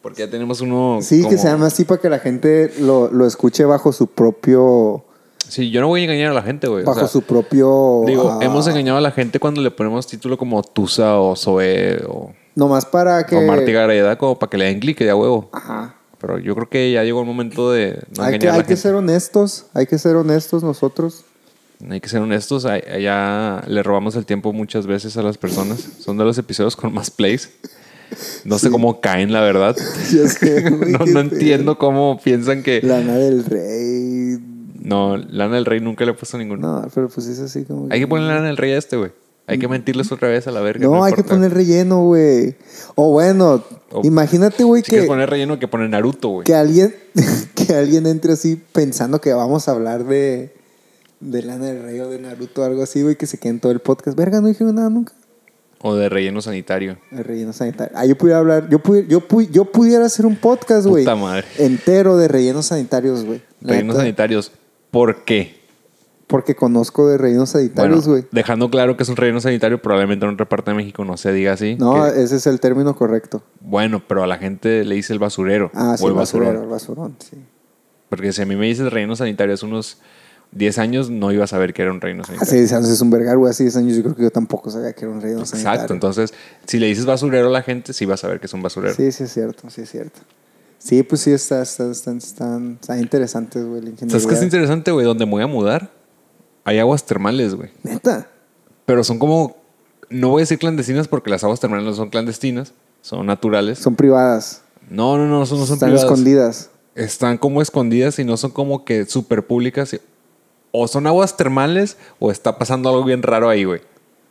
Porque ya tenemos uno. Sí, que como- se llama así para que la gente lo, lo escuche bajo su propio... Sí, yo no voy a engañar a la gente, güey. O Bajo sea, su propio... Digo, ah, hemos engañado a la gente cuando le ponemos título como Tusa o Zoe o, Nomás para que... o Marta Gareda, como para que le den clic de a huevo. Ajá. Pero yo creo que ya llegó el momento de no hay que, hay ser honestos. Hay que ser honestos nosotros. Hay que ser honestos, a- allá le robamos el tiempo muchas veces a las personas. Son de los episodios con más plays. No sé cómo caen, la verdad. Ya sé, güey, no no entiendo cómo piensan que... Lana del Rey. No, Lana del Rey nunca le he puesto ninguno. No, pero pues es así como... Hay que poner Lana del Rey a este, güey. Hay que mentirles otra vez a la verga. No, hay que poner relleno, güey. O bueno, O- imagínate, güey, Si que, quieres poner relleno, hay que poner Naruto, güey. que alguien que alguien entre así pensando que vamos a hablar de de Lana del Rey o de Naruto o algo así, güey, que se quede en todo el podcast. Verga, no dijeron nada nunca. O de relleno sanitario. El relleno sanitario. Ah, yo pudiera hablar, yo, pudiera, yo, pu- yo pudiera hacer un podcast, güey. Puta madre. Entero de rellenos sanitarios, güey. Rellenos sanitarios. ¿Por qué? Porque conozco de rellenos sanitarios, güey. dejando claro que es un relleno sanitario, probablemente en otra parte de México no se diga así. no, que- ese es el término correcto. bueno, pero a la gente le dice el basurero. Ah, sí, o el el basurón. basurero, el basurón, sí. Porque si a mí me dices relleno sanitario hace unos 10 años, no iba a saber que era un relleno sanitario. Hace 10 años es un vergar, güey. Hace 10 años yo creo que yo tampoco sabía que era un relleno sanitario. Exacto, entonces, si le dices basurero a la gente, sí va a saber que es un basurero. Sí, sí es cierto, sí es cierto. Sí, pues sí, está, está, están, están, están interesantes, güey. ¿Sabes qué es interesante, güey? Donde me voy a mudar, hay aguas termales, güey. Neta. Pero son como, no voy a decir clandestinas porque las aguas termales no son clandestinas, son naturales. Son privadas. No, no, no, son, no son están privadas. escondidas. Están como escondidas y no son como que súper públicas. O son aguas termales o está pasando algo bien raro ahí, güey.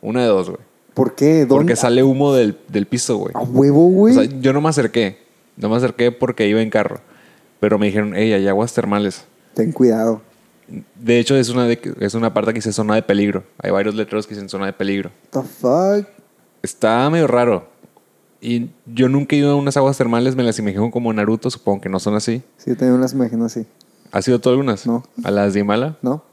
Una de dos, güey. ¿Por qué? ¿Dónde? Porque sale humo del, del piso, güey. A huevo, O güey. sea, yo no me acerqué. No me acerqué porque iba en carro. Pero me dijeron, hey, hay aguas termales. Ten cuidado. De hecho, es una, de, es una parte que dice zona de peligro. Hay varios letreros que dicen zona de peligro. The fuck? Está medio raro. Y yo nunca he ido a unas aguas termales, me las imagino como Naruto, supongo que no son así. Sí, yo también las imagino así. ¿Has ido tú algunas? No. ¿A las de Himala? ¿No?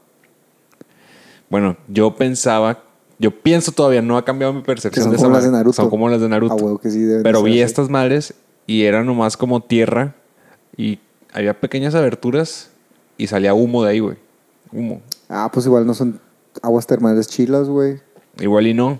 Bueno, yo pensaba Yo pienso todavía, no ha cambiado mi percepción son de esa como las de Naruto. Son como las de Naruto. Ah, huevo, que sí deben de Pero vi así. estas madres y era nomás como tierra y había pequeñas aberturas y salía humo de ahí, güey. Humo. Ah, pues igual no son aguas termales chilas, güey. Igual y no.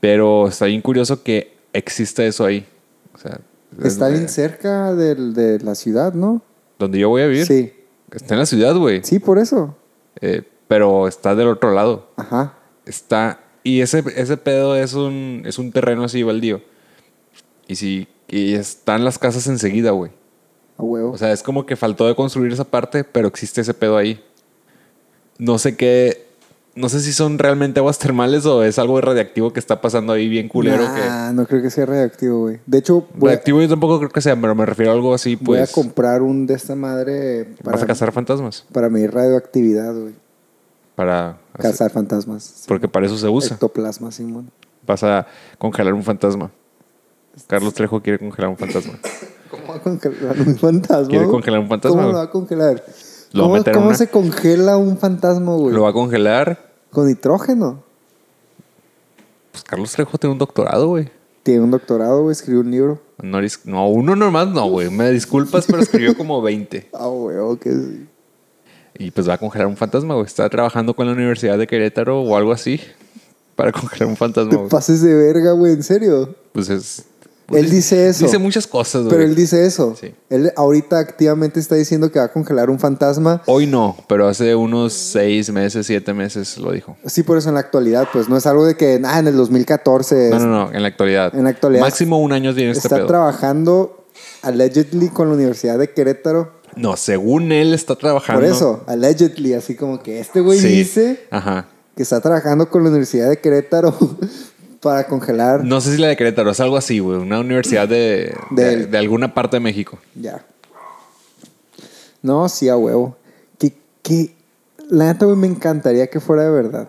Pero está bien curioso que exista eso ahí. O sea, es- Está bien cerca del- de la ciudad, ¿no? donde yo voy a vivir. Sí. Está en la ciudad, güey. Sí, por eso. Eh, pero está del otro lado. Ajá. Está. Y ese, ese pedo es un, es un terreno así baldío. Y sí. Y están las casas enseguida, güey. A huevo. O sea, es como que faltó de construir esa parte, pero existe ese pedo ahí. No sé qué. No sé si son realmente aguas termales o es algo radiactivo que está pasando ahí bien culero. Nah, no creo que sea reactivo, güey. De hecho, que, voy, a, yo tampoco creo que sea, pero me refiero a algo así, voy a pues. comprar un de esta madre Vas a para, cazar fantasmas. para medir radioactividad, güey. Para. Cazar fantasmas. Porque para eso se usa. Ectoplasma, Simón. Vas a congelar un fantasma. Carlos Trejo quiere congelar un fantasma. ¿Cómo va a congelar un fantasma? ¿Quiere congelar un fantasma, ¿Cómo lo va a congelar? Lo va a ¿Cómo, meter en cómo una- se congela un fantasma, güey? Lo va a congelar. Con nitrógeno. Pues Carlos Trejo tiene un doctorado, güey. Tiene un doctorado, güey. Escribió un libro. No, uno nomás no, güey. Me disculpas, pero escribió como 20. Ah, güey, ok. sí. Y pues va a congelar un fantasma, güey. Está trabajando con la Universidad de Querétaro o algo así para congelar un fantasma, Te güey. pases de verga, güey. ¿En serio? Pues es. Pues Él dice eso. Dice muchas cosas, güey. Pero él dice eso. Sí. Él ahorita activamente está diciendo que va a congelar un fantasma. Hoy no, pero hace unos seis meses, siete meses lo dijo. Sí, por eso en la actualidad, pues no es algo de que, ah, en el 2014 No, no, no, en la actualidad. En la actualidad. Máximo un año tiene este está pedo. trabajando allegedly con la Universidad de Querétaro. No, según él está trabajando. Por eso, allegedly, así como que este güey Sí. dice Ajá. que está trabajando con la Universidad de Querétaro para congelar. No sé si la de Querétaro, es algo así, güey. Una universidad de, de, alguna parte de México. Ya. No, sí, a huevo. Que, que, la neta, güey, me encantaría que fuera de verdad.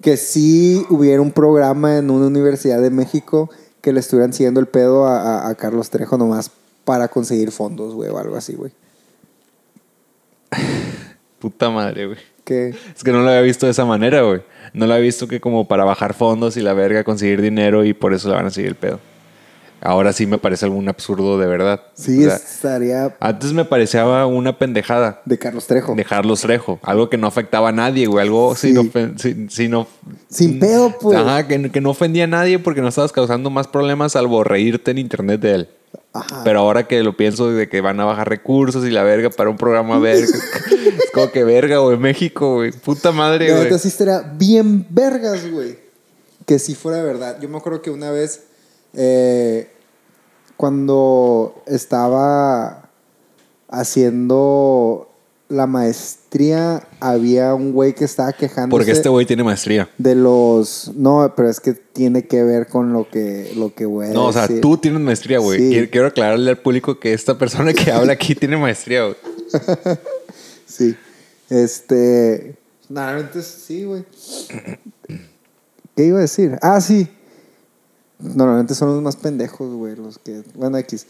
Que sí hubiera un programa en una universidad de México que le estuvieran siguiendo el pedo a, a- a Carlos Trejo nomás para conseguir fondos, güey, o algo así, güey. Puta madre, güey. Que, Es que no lo había visto de esa manera, güey. No lo había visto que como para bajar fondos y la verga conseguir dinero y por eso le van a seguir el pedo. Ahora sí me parece algún absurdo de verdad. sí, O sea, estaría antes me parecía una pendejada. de Carlos Trejo. Dejarlos Trejo. Algo que no afectaba a nadie, güey. Algo Sí. sin, ofen- sin, sin of- Sin pedo, pues. Ajá, que, que no ofendía a nadie porque no estabas causando más problemas salvo reírte en internet de él. Ajá. Pero ahora que lo pienso de que van a bajar recursos y la verga para un programa verga. es como que verga, güey. México, güey. Puta madre, güey. sí estaría bien vergas, güey. Que si fuera verdad. Yo me acuerdo que una vez, eh, cuando estaba haciendo la maestría, había un güey que estaba quejándose Porque este güey tiene maestría. de los... No, pero es que tiene que ver con lo que, lo que voy a No, o sea, tú tienes maestría, güey. Sí. Quiero, quiero aclararle al público que esta persona que habla aquí tiene maestría, güey. Sí. Este. Normalmente sí, güey. ¿Qué iba a decir? Ah, sí. Normalmente son los más pendejos, güey. Los que. Bueno, X.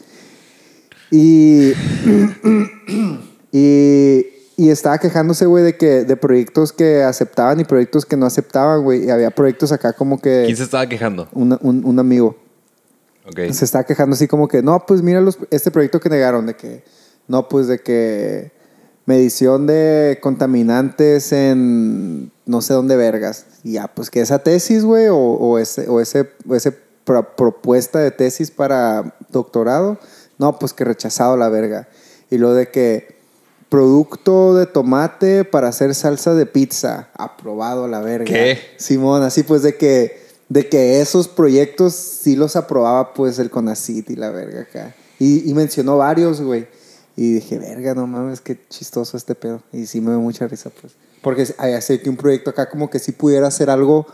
Y. y. Y estaba quejándose, güey, de que de proyectos que aceptaban y proyectos que no aceptaban, güey. Y había proyectos acá como que. ¿Quién se estaba quejando? una- un, un amigo Ok. se está quejando así como que, no, pues mira los, este proyecto que negaron, de que, no, pues de que medición de contaminantes en no sé dónde vergas. Y ya, pues que esa tesis, güey, o, o ese, o ese, o ese pro- propuesta de tesis para doctorado, no, pues que rechazado la verga. Y lo de que producto de tomate para hacer salsa de pizza, aprobado a la verga. ¿Qué? Simón, así pues de que, de que esos proyectos sí los aprobaba pues el CONACIT y la verga acá. Y, y mencionó varios, güey. Y dije, verga, no mames, qué chistoso este pedo. Y sí me dio mucha risa, pues. Porque hay sé que un proyecto acá como que sí pudiera hacer algo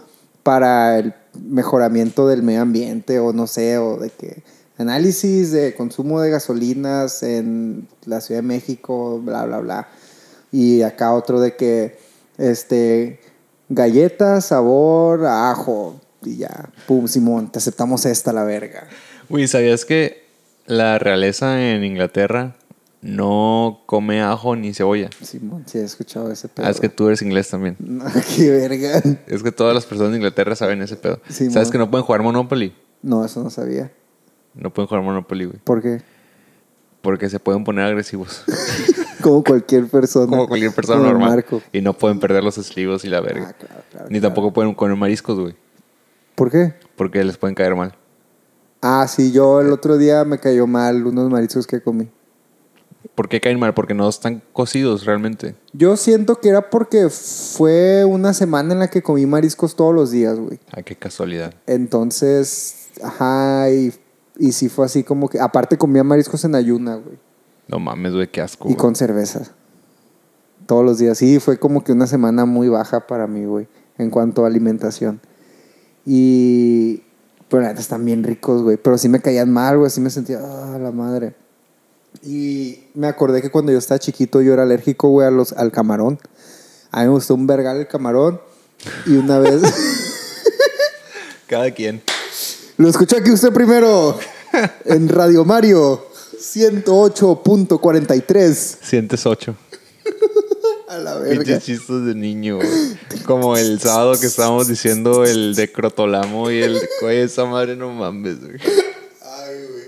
para el mejoramiento del medio ambiente o no sé, o de que análisis de consumo de gasolinas en la Ciudad de México, bla, bla, bla. Y acá otro de que, este, galletas, sabor, a ajo. Y ya, pum, Simón, te aceptamos esta, la verga. Güey, ¿sabías que la realeza en Inglaterra no come ajo ni cebolla. Simón, sí he escuchado ese pedo. Ah, es que tú eres inglés también. No, qué verga. Es que todas las personas de Inglaterra saben ese pedo. Sí, ¿Sabes que no pueden jugar Monopoly? No, eso no sabía. No pueden jugar Monopoly, güey. ¿Por qué? Porque se pueden poner agresivos. Como cualquier persona. como cualquier persona Como normal. Marco. Y no pueden perder los estribos y la verga. Ah, claro, claro, Ni claro. tampoco pueden comer mariscos, güey. ¿Por qué? Porque les pueden caer mal. Ah, sí, yo el otro día me cayó mal unos mariscos que comí. ¿Por qué caen mal? Porque no están cocidos realmente. Yo siento que era porque fue una semana en la que comí mariscos todos los días, güey. Ah, qué casualidad. Entonces, ajá, y, y sí fue así como que... Aparte comía mariscos en ayuna, güey. No mames, güey, qué asco. Y güey. con cerveza. Todos los días. Sí, fue como que una semana muy baja para mí, güey. En cuanto a alimentación. Y... Pero la neta están bien ricos, güey. Pero sí me caían mal, güey. Sí me sentía... Ah, la madre. Y me acordé que cuando yo estaba chiquito yo era alérgico, güey, a los, al camarón. A mí me gustó un vergal el camarón. Y una vez... Cada quien. Lo escuchó aquí usted primero. En Radio Mario 108.43. Sientes ocho. A la verga. Pinches chistes de niño. Como el sábado que estábamos diciendo el de Crotolamo y el... Güey, esa madre no mames, güey. Ay, güey.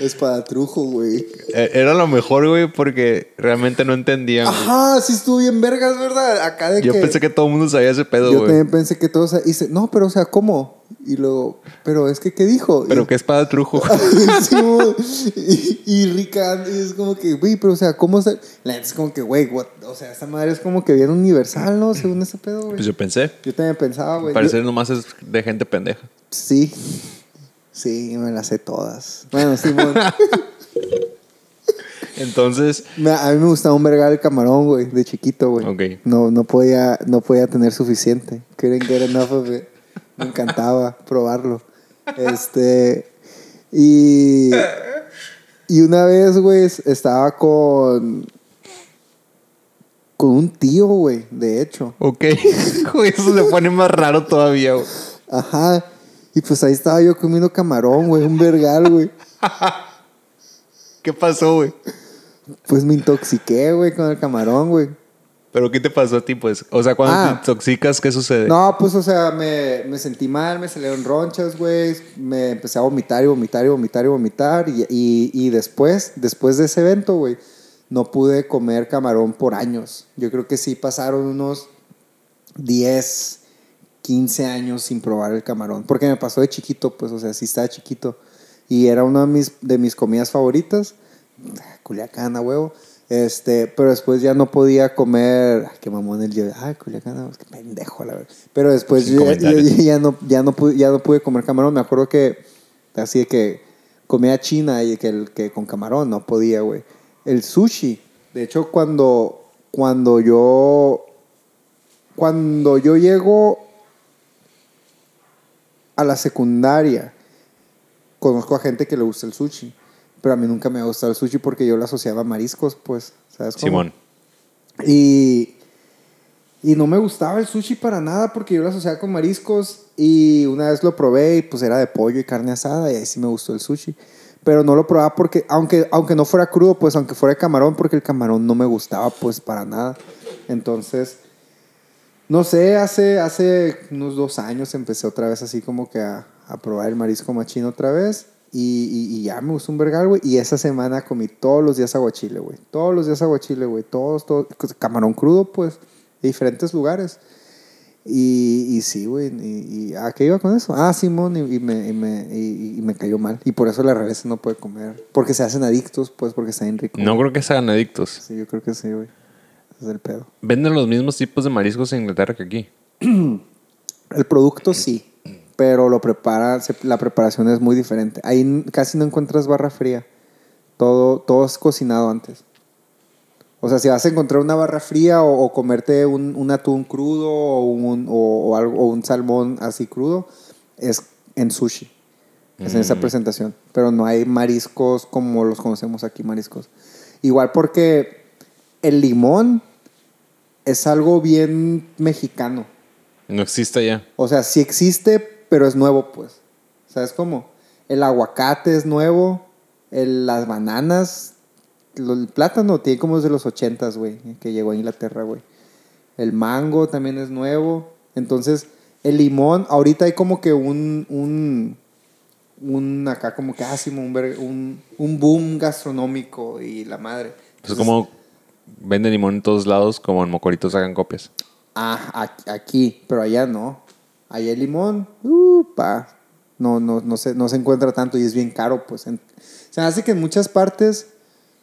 Espadatrujo, güey. Eh, Era lo mejor, güey, porque realmente no entendían. Ajá, sí estuvo bien vergas, ¿verdad? Acá de Yo que... pensé que todo el mundo sabía ese pedo, Yo güey. también pensé que todos... No, pero o sea, ¿cómo? Y luego, pero es que, ¿qué dijo? Pero y, qué espada trujo. Y, y Rica, y es como que, güey, pero o sea, ¿cómo se...? La es como que, güey, o sea, esta madre es como que bien universal, ¿no? Según ese pedo, güey. Pues yo pensé. Yo también pensaba, güey. Parecer nomás es de gente pendeja. Sí. Sí, me las sé todas. Bueno, Simón. Entonces, a mí me gustaba un vergal el camarón, güey, de chiquito, güey. Ok. No, no, podía, no podía tener suficiente. Couldn't get enough of it. Me encantaba probarlo. Este. Y. Y una vez, güey, es- estaba con. Con un tío, güey, de hecho. ok. Eso se pone más raro todavía, güey. Ajá. Y pues ahí estaba yo comiendo camarón, güey, un vergal, güey. ¿Qué pasó, güey? Pues me intoxiqué, güey, con el camarón, güey. ¿Pero qué te pasó a ti, pues? O sea, cuando Ah. te intoxicas, ¿qué sucede? No, pues, o sea, me, me sentí mal, me salieron ronchas, güey. Me empecé a vomitar y vomitar y vomitar y vomitar. Y, y, y después, después de ese evento, güey, no pude comer camarón por años. Yo creo que sí pasaron unos 10, 15 años sin probar el camarón. Porque me pasó de chiquito, pues, o sea, sí estaba chiquito. Y era una de mis, de mis comidas favoritas. Culiacán, a huevo. Este, pero después ya no podía comer. Ay, qué mamón el yo. Ay, Culiacán, qué pendejo, la verdad. Pero después yo, yo ya, no, ya, no pude, ya no pude comer camarón. Me acuerdo que, así de que comía china y que, el, que con camarón no podía, güey. El sushi. De hecho, cuando, cuando yo. Cuando yo llego a la secundaria, conozco a gente que le gusta el sushi. Pero a mí nunca me ha gustado el sushi porque yo lo asociaba a mariscos, pues. ¿Sabes cómo? Simón. Y, y no me gustaba el sushi para nada porque yo lo asociaba con mariscos. Y una vez lo probé y pues era de pollo y carne asada y ahí sí me gustó el sushi. Pero no lo probaba porque, aunque, aunque no fuera crudo, pues aunque fuera de camarón, porque el camarón no me gustaba pues para nada. Entonces, no sé, hace, hace unos dos años empecé otra vez así como que a, a probar el marisco machino otra vez. Y, y- y ya me gustó un vergal, güey. Y esa semana comí todos los días aguachile, güey. Todos los días aguachile, güey. Todos, todos. Camarón crudo, pues. De diferentes lugares. Y, y sí, güey. Y, y- ¿A qué iba con eso? Ah, Simón. Y, me, y, me, y, y me cayó mal. Y por eso la revés no puede comer. Porque se hacen adictos, pues, porque está bien rico. No creo que sean adictos. Sí, yo creo que sí, güey. Ese es el pedo. Venden los mismos tipos de mariscos en Inglaterra que aquí. El producto sí, pero lo prepara, la preparación es muy diferente. Ahí casi no encuentras barra fría. Todo, todo es cocinado antes. O sea, si vas a encontrar una barra fría o, o comerte un, un atún crudo o un, o, o algo, o un salmón así crudo, es en sushi. Es en esa presentación. Pero no hay mariscos como los conocemos aquí, mariscos. Igual porque el limón es algo bien mexicano. No existe ya. O sea, sí existe, pero es nuevo, pues. ¿Sabes cómo? El aguacate es nuevo, el- las bananas el plátano tiene como desde los ochentas, güey, que llegó a Inglaterra, güey. El mango también es nuevo. Entonces, el limón, ahorita hay como que un, un, un acá como que así, un, ver- un, un boom gastronómico y la madre. Es como venden limón en todos lados, como en Mocoritos hagan copias. Ah, aquí, pero allá no. Allá el limón, uh, pa, no, no, no, se, no se encuentra tanto y es bien caro, pues. En- se hace que en muchas partes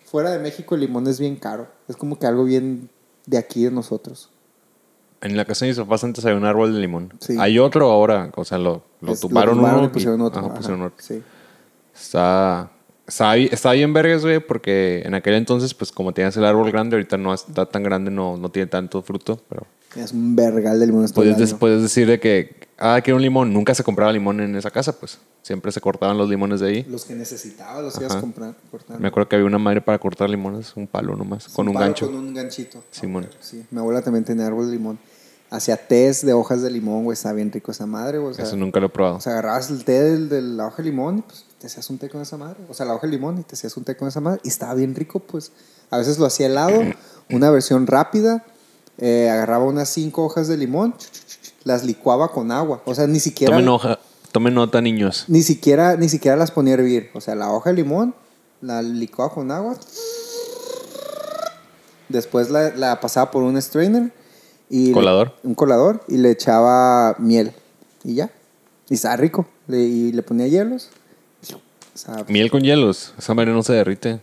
fuera de México el limón es bien caro. Es como que algo bien de aquí de nosotros. En la casa de mis papás antes había un árbol de limón. Sí. Hay otro ahora, o sea, lo, lo Es- tumbaron tumbaron uno y pusieron otro. ajá, ajá, pusieron otro. Sí. Está, está bien vergas, güey, porque en aquel entonces, pues como tenías el árbol grande, ahorita no está tan grande, no, no tiene tanto fruto, pero Es un vergal de limón. todo el puedes, puedes decir de que, ah, quiero un limón. Nunca se compraba limón en esa casa, pues. Siempre se cortaban los limones de ahí. Los que necesitabas los ibas cortando. Me acuerdo que había una madre para cortar limones, un palo nomás, con un palo gancho. Con un ganchito. Simón. Sí, mi abuela también tenía árbol de limón. Hacía tés de hojas de limón, güey. Está bien rico esa madre, güey. O sea, Eso nunca lo he probado. O sea, agarrabas el té del- de la hoja de limón y pues te hacías un té con esa madre. O sea, la hoja de limón y te hacías un té con esa madre. Y estaba bien rico, pues. A veces lo hacía helado, una versión rápida. Eh, agarraba unas cinco hojas de limón, las licuaba con agua. O sea, ni siquiera, Tomen, hoja, tomen nota, niños. ni siquiera, ni siquiera las ponía a hervir. O sea, la hoja de limón la licuaba con agua. Después la, la pasaba por un strainer y Colador. un colador y le echaba miel y ya. Y estaba rico. Le- y le ponía hielos. O sea, Miel con hielos. Esa madre no se derrite.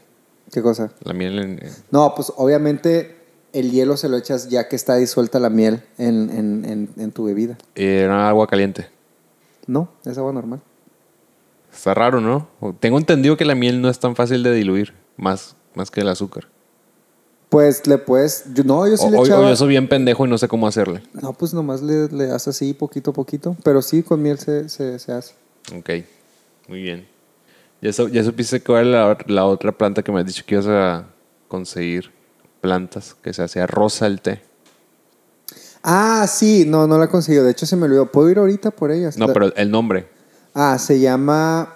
¿Qué cosa? La miel en... No, pues obviamente el hielo se lo echas ya que está disuelta la miel en, en, en, en tu bebida. Era agua caliente. No, es agua normal. Está raro, ¿no? Tengo entendido que la miel no es tan fácil de diluir, más, más que el azúcar. Pues le puedes. Yo, no, yo sí O, le o- o echaba. yo soy bien pendejo y no sé cómo hacerle. No, pues nomás le, le haces así poquito a poquito. Pero sí, con miel se, se, se hace. Ok, muy bien. Ya, su- ya supiste cuál es la, la otra planta que me has dicho que ibas a conseguir plantas, que se hacía rosa el té. Ah, sí, no, no la consiguió. De hecho, se me olvidó. ¿Puedo ir ahorita por ella? No, La- pero el nombre. Ah, se llama.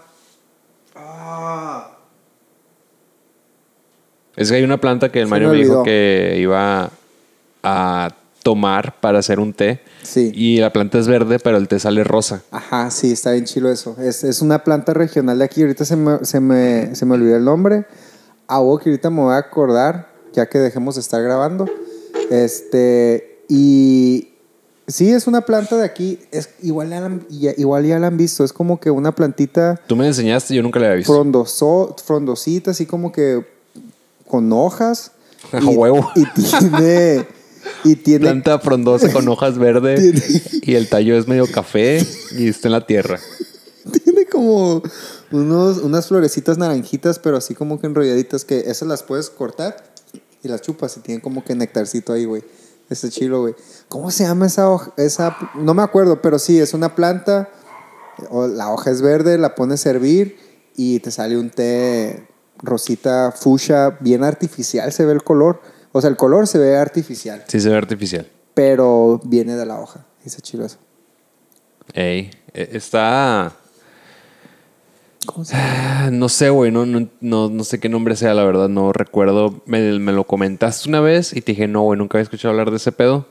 Ah, Es que hay una planta que el Se Mario me me dijo que iba a tomar para hacer un té. Sí. Y la planta es verde, pero el té sale rosa. Ajá, sí, está bien chilo eso. Es, es una planta regional de aquí. Ahorita se me, se me, se me olvidó el nombre. Algo que ahorita me voy a acordar, ya que dejemos de estar grabando. Este, y sí, es una planta de aquí. Es, igual, ya la, igual ya la han visto. Es como que una plantita Tú me enseñaste, yo nunca la había visto. frondoso, frondosita, así como que con hojas. A huevo. Y tiene. Y tiene Planta frondosa con hojas verdes Tiene- y el tallo es medio café y está en la tierra. Tiene como unos, unas florecitas naranjitas, pero así como que enrolladitas, que esas las puedes cortar y las chupas y tienen como que nectarcito ahí, güey. Este chilo, güey. ¿Cómo se llama esa hoja? Esa, no me acuerdo, pero sí, es una planta. o la hoja es verde, la pones a hervir y te sale un té rosita, fuchsia, bien artificial se ve el color. O sea, el color se ve artificial, Sí se ve artificial. pero viene de la hoja. Dice chilo eso. Ey, eh, está... ¿Cómo se llama? No sé, güey, no, no, no, no sé qué nombre sea, la verdad, no recuerdo. Me, me lo comentaste una vez y te dije, no, güey, nunca había escuchado hablar de ese pedo.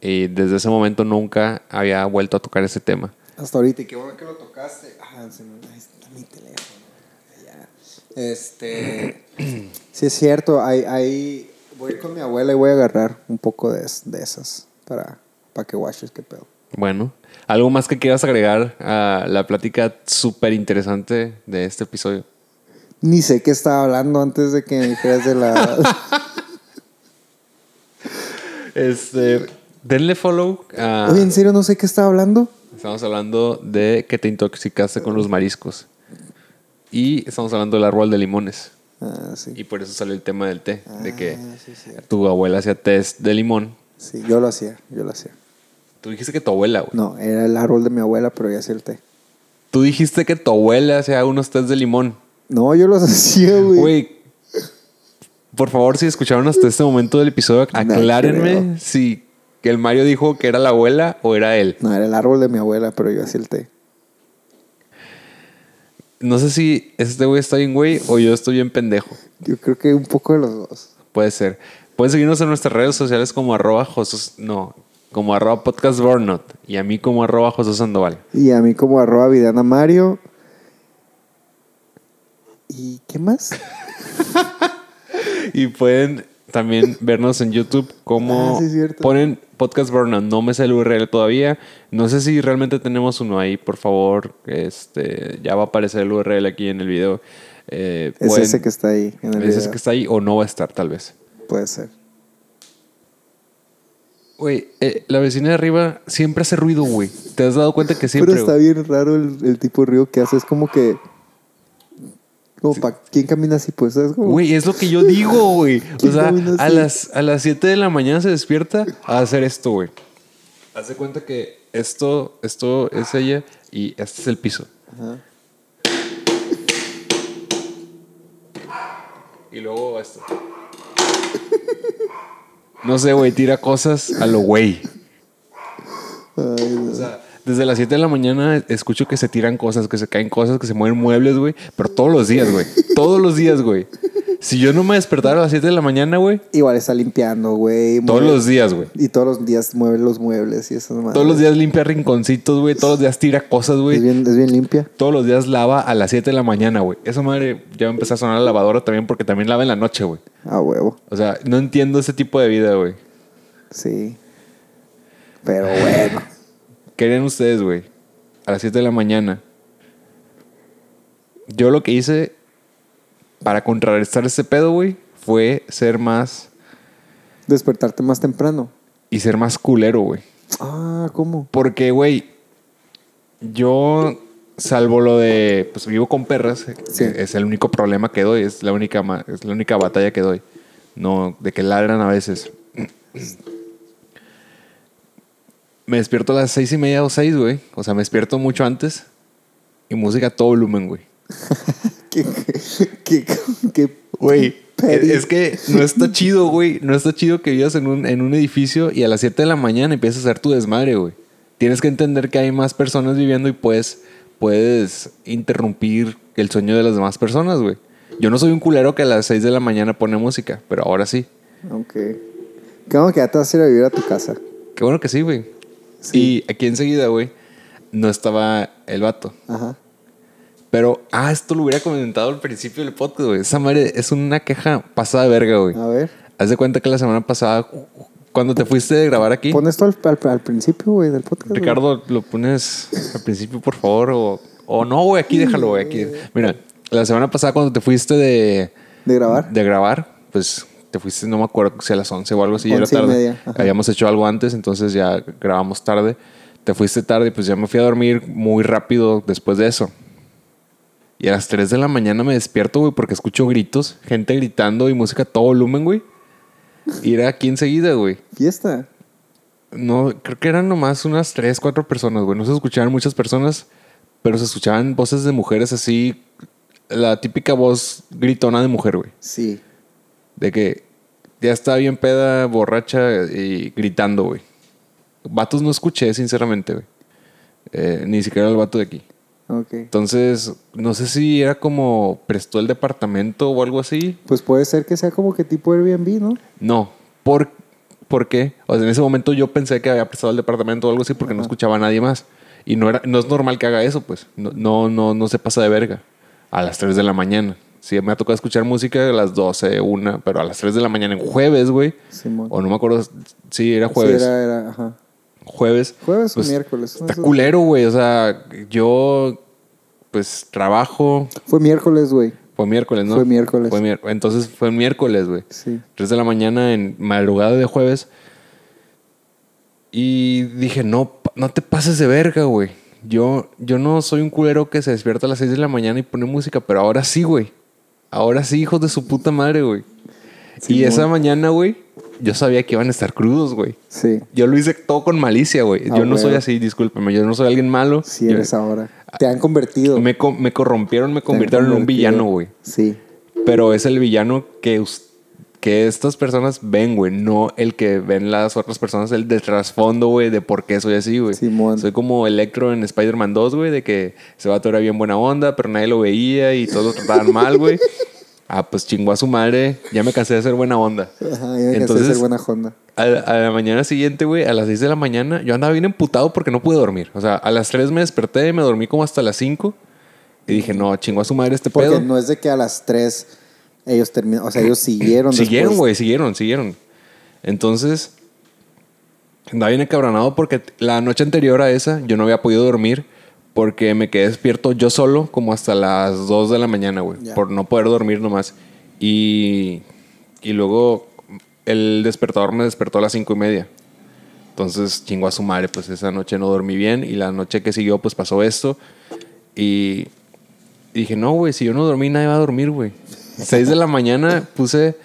Y desde ese momento nunca había vuelto a tocar ese tema. Hasta ahorita, y qué bueno que lo tocaste. Ah, se me ahí está mi teléfono. Ya. Este. sí, es cierto. Hay, hay, voy a ir con mi abuela y voy a agarrar un poco de, de esas para, para que watches qué pedo. Bueno, ¿algo más que quieras agregar a la plática súper interesante de este episodio? Ni sé qué estaba hablando antes de que me dijeras de la. Este, denle follow a... Oye, en serio, no sé qué estaba hablando. Estamos hablando de que te intoxicaste con los mariscos. Y estamos hablando del árbol de limones. Ah, sí. Y por eso salió el tema del té. de que Ah, sí, tu abuela hacía test de limón. Sí, yo lo hacía, yo lo hacía. Tú dijiste que tu abuela, güey. No, era el árbol de mi abuela, pero ya hacía el té. Tú dijiste que tu abuela hacía unos test de limón. No, yo los hacía, güey. Güey, por favor, si escucharon hasta este momento del episodio, No aclárenme creo. si que el Mario dijo que era la abuela o era él. No, era el árbol de mi abuela, pero yo hacía el té. No sé si este güey está bien güey o yo estoy bien pendejo. Yo creo que un poco de los dos. Puede ser. Pueden seguirnos en nuestras redes sociales como arroba Josos, no, como arroba podcast Burnout y a mí como arroba José Sandoval. Y a mí como arroba Vidana Mario. ¿Y qué más? Y pueden también vernos en YouTube como Ah, sí, ponen podcast Burnout. No me sé el URL todavía. No sé si realmente tenemos uno ahí. Por favor, este ya va a aparecer el URL aquí en el video. Eh, Es pueden- ese que está ahí en el es ese video. que está ahí o no va a estar tal vez. Puede ser. Güey, eh, la vecina de arriba siempre hace ruido, güey. ¿Te has dado cuenta que siempre? Pero está güey? bien raro el, el tipo de ruido que hace. Es como que... Como para... ¿Quién camina así? Pues es como... Güey, es lo que yo digo, güey. O ¿Quién sea, a las, a las 7 de la mañana se despierta a hacer esto, güey. Haz de cuenta que esto, esto es ella y este es el piso. Ajá. Y luego esto. No sé, güey, tira cosas a lo güey. Ay, no. O sea, desde las 7 de la mañana escucho que se tiran cosas, que se caen cosas, que se mueven muebles, güey. Pero todos los días, güey. Todos los días, güey. Si yo no me despertara a las 7 de la mañana, güey. Igual está limpiando, güey. Todos mueve- los días, güey. Y todos los días mueve los muebles y esas madres. Todos los días limpia rinconcitos, güey. Todos los días tira cosas, Es güey. bien, es bien limpia. Todos los días lava a las 7 de la mañana, güey. Esa madre ya va a empezar a sonar la lavadora también porque también lava en la noche, güey. A huevo. O sea, no entiendo ese tipo de vida, güey. Sí. Pero bueno. ¿Qué harían ustedes, güey? A las 7 de la mañana. Yo lo que hice para contrarrestar ese pedo, güey, fue ser más Despertarte más temprano. y ser más culero, güey. Ah, ¿cómo? Porque, güey, yo, salvo lo de, pues vivo con perras, Sí. es el único problema que doy, es la única, es la única batalla que doy. No, de que ladran a veces. Me despierto a las seis y media o seis, güey. O sea, me despierto mucho antes y música a todo volumen, güey. ¿Qué, qué, qué, Güey, es que no está chido, güey. No está chido que vivas en un, en un edificio y a las 7 de la mañana empiezas a hacer tu desmadre, güey. Tienes que entender que hay más personas viviendo y puedes, puedes interrumpir el sueño de las demás personas, güey. Yo no soy un culero que a las 6 de la mañana pone música, pero ahora sí. Ok. ¿Qué onda que ya te vas a ir a vivir a tu casa? Qué bueno que sí, güey. Sí. Y aquí enseguida, güey, no estaba el vato. Ajá. Pero, ah, esto lo hubiera comentado al principio del podcast, güey. Esa madre es una queja pasada de verga, güey. A ver. Haz de cuenta que la semana pasada, cuando te fuiste de grabar aquí, Pon esto al, al- al principio, güey, del podcast. güey. Ricardo, lo pones al principio, por favor, o, o no, güey, aquí déjalo, güey, aquí. Mira, la semana pasada cuando te fuiste de, ¿De grabar? de grabar, pues te fuiste, no me acuerdo si a las 11 o algo así, ya era y tarde. media. Habíamos hecho algo antes, entonces ya grabamos tarde. Te fuiste tarde, pues ya me fui a dormir muy rápido después de eso. Y a las 3 de la mañana me despierto, güey, porque escucho gritos, gente gritando y música a todo volumen, güey. Y era aquí enseguida, güey. Fiesta. No, creo que eran nomás unas tres, cuatro personas, güey. No se escuchaban muchas personas, pero se escuchaban voces de mujeres así. La típica voz gritona de mujer, güey. Sí. De que ya está bien peda, borracha y gritando, güey. Vatos no escuché, sinceramente, güey. Eh, ni siquiera el vato de aquí. Ok. Entonces, no sé si era como prestó el departamento o algo así. Pues puede ser que sea como que tipo Airbnb, ¿no? No. ¿Por, ¿por qué? O sea, en ese momento yo pensé que había prestado el departamento o algo así porque no escuchaba a nadie más. Y no, era, no es normal que haga eso, pues. No, no, no, no se pasa de verga. A las 3 de la mañana. Sí, me ha tocado escuchar música a las 12, una, pero a las 3 de la mañana en jueves, güey. Simón. O no me acuerdo. Sí, era jueves. Sí, era, era, ajá. Jueves. Jueves Pues, o miércoles. no Está culero, güey. O sea, yo, pues, trabajo. Fue miércoles, güey. Fue miércoles, ¿no? Fue miércoles. Fue mier- Entonces fue miércoles, güey. Sí. 3 de la mañana en madrugada de jueves. Y dije, no, no te pases de verga, güey. Yo, yo no soy un culero que se despierta a las 6 de la mañana y pone música, pero ahora sí, güey. Ahora sí, hijos de su puta madre, güey. y esa mañana, güey, yo sabía que iban a estar crudos, güey. Sí. Yo lo hice todo con malicia, güey. Ah, yo no soy así, discúlpame. Yo no soy alguien malo. Sí Yo- eres ahora. Te han convertido. me, co- me corrompieron, me convirtieron en un villano, güey. Sí. Pero es el villano que, us- que estas personas ven, güey, no el que ven las otras personas, el de trasfondo, güey, de por qué soy así, güey. Simón. Soy como Electro en Spider-Man 2, güey, de que se va a era bien buena onda, pero nadie lo veía y todos lo trataban mal, güey. Ah, pues chingó a su madre, ya me cansé de hacer buena onda. Ajá, ya me cansé de Entonces, ser buena Honda. a, a la mañana siguiente, güey, a las 6 de la mañana, yo andaba bien emputado porque no pude dormir. O sea, a las 3 me desperté, me dormí como hasta las 5 y dije, no, chingó a su madre este Porque pedo. no es de que a las 3 ellos terminan, o sea, ellos siguieron. Siguieron, güey, siguieron, siguieron. Entonces, andaba bien encabronado porque la noche anterior a esa yo no había podido dormir porque me quedé despierto yo solo como hasta las 2 de la mañana, güey, por no poder dormir nomás. Y, y luego el despertador me despertó a las 5 y media. Entonces, chingó a su madre, pues esa noche no dormí bien y la noche que siguió, pues pasó esto. Y, y dije, no, güey, si yo no dormí, nadie va a dormir, güey. 6 de la mañana puse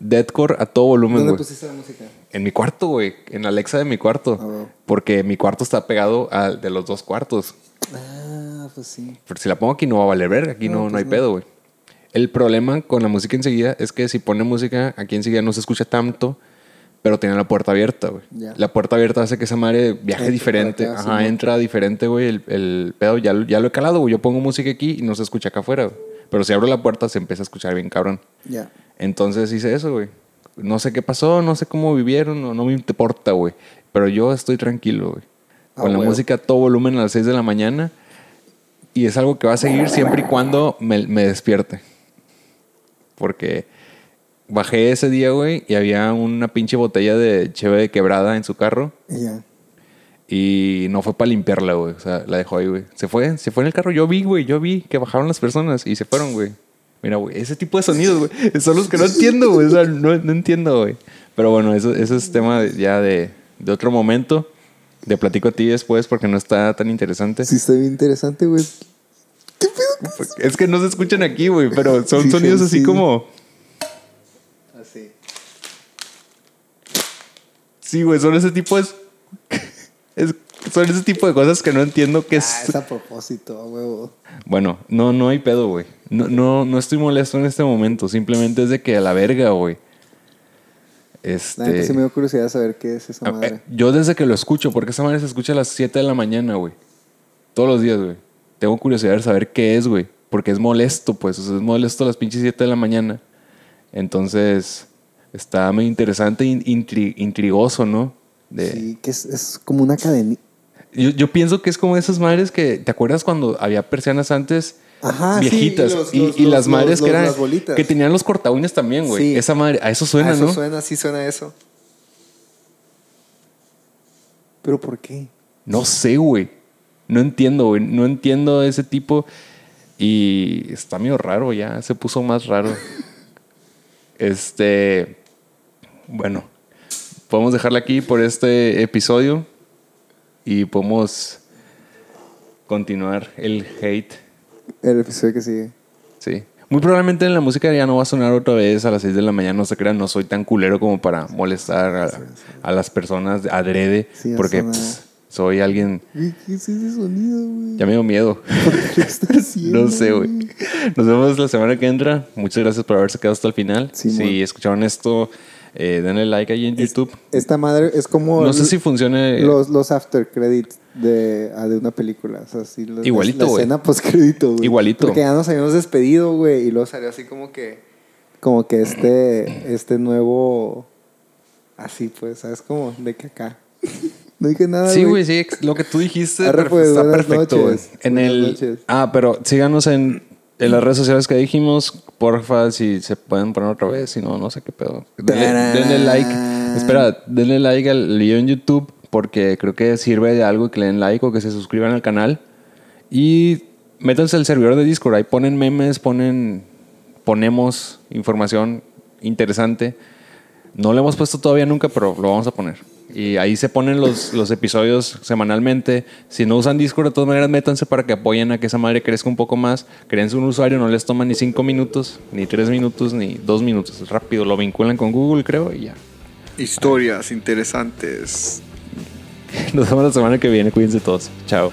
deathcore a todo volumen, ¿Dónde pusiste la música? En mi cuarto, güey. En Alexa de mi cuarto. Ah. Porque mi cuarto está pegado al de los dos cuartos. Ah, pues sí. Pero si la pongo aquí no va a valer verga. Aquí no, No, no, hay pues no. pedo, güey. El problema con la música enseguida es que si pone música aquí enseguida no se escucha tanto, pero tiene la puerta abierta, güey. La puerta abierta hace que esa madre viaje diferente. acá, Ajá, entra diferente, güey. El, el pedo ya, ya lo he calado, güey. Yo pongo música aquí y no se escucha acá afuera, güey. Pero si abro la puerta se empieza a escuchar bien cabrón. Ya. Entonces hice eso, güey. No sé qué pasó, no sé cómo vivieron, no, no me importa, güey. Pero yo estoy tranquilo, güey. Ah, Con la música a todo volumen a las 6 de la mañana. Y es algo que va a seguir siempre y cuando me, me despierte. Porque bajé ese día, güey, y había una pinche botella de cheve quebrada en su carro. Ya. Y no fue para limpiarla, güey. O sea, la dejó ahí, güey. Se fue, se fue en el carro. Yo vi, güey. Yo vi que bajaron las personas y se fueron, güey. Mira, güey. Ese tipo de sonidos, güey. Son los que no entiendo, güey. O sea, no, no entiendo, güey. Pero bueno, eso, eso es tema ya de, de otro momento. Te platico a ti después porque no está tan interesante. Sí, está bien interesante, güey. Es que no se escuchan aquí, güey. Pero son Sí, sonidos sí, así sí. como... Así. Sí, güey. Son ese tipo de... es- son ese tipo de cosas que no entiendo qué Ah, es... es a propósito, huevo. Bueno, no, no hay pedo, güey. No, no, no estoy molesto en este momento. Simplemente es de que a la verga, güey. Este. Sí me dio curiosidad saber qué es esa madre. eh, yo desde que lo escucho, porque esa madre se escucha a las 7 de la mañana, güey. Todos los días, güey. Tengo curiosidad de saber qué es, güey. Porque es molesto, pues. O sea, es molesto a las pinches 7 de la mañana. Entonces, está muy interesante e intri- intrigoso, ¿no? De, Sí, que es, es como una cadena. yo, yo pienso que es como esas madres que. ¿Te acuerdas cuando había persianas antes? Ajá, sí, viejitas. y los- y, los- y las los- madres que eran. Que tenían los corta uñas también, güey. Sí. Esa madre. A eso suena, Ah, eso ¿no? suena, sí suena eso. ¿Pero por qué? No sé, güey. No entiendo, güey. No entiendo ese tipo. Y está medio raro ya. Se puso más raro. este. Bueno. Podemos dejarla aquí por este episodio. Y podemos continuar el hate. El episodio que sigue. Sí. Muy probablemente en la música ya no va a sonar otra vez a las 6 de la mañana. No se crean, no soy tan culero como para molestar a, a las personas de adrede. Porque pues, soy alguien. ¿Qué es ese sonido, güey? Ya me dio miedo. ¿Qué está haciendo? No sé, güey. Nos vemos la semana que entra. Muchas gracias por haberse quedado hasta el final. Sí, si mon. escucharon esto, eh, denle like ahí en YouTube. Esta madre es como No sé si funcione. los, los after credits de, ah, de una película. O sea, sí, los- Igualito, La güey. escena post crédito, güey. Igualito. Porque ya nos habíamos despedido, güey. Y luego salió así como que. Como que este. Este nuevo. Así pues, ¿sabes? Como de que acá. no dije nada. Sí, güey, sí, lo que tú dijiste Arre, pues, está perfecto, noches. En el noches. Ah, pero síganos en, en las redes sociales que dijimos, porfa, si se pueden poner otra vez, si no, no sé qué pedo. Denle, denle like. Espera, denle like al video en YouTube porque creo que sirve de algo que le den like o que se suscriban al canal. Y métanse al servidor de Discord, ahí ponen memes, ponen ponemos información interesante. No lo hemos puesto todavía nunca, pero lo vamos a poner. Y ahí se ponen los, los episodios semanalmente. Si no usan Discord, de todas maneras, métanse para que apoyen a que esa madre crezca un poco más. Créense un usuario, no les toma ni cinco minutos, ni tres minutos, ni dos minutos. Rápido, lo vinculan con Google, creo, y ya. Historias interesantes. Nos vemos la semana que viene. Cuídense todos. Chao.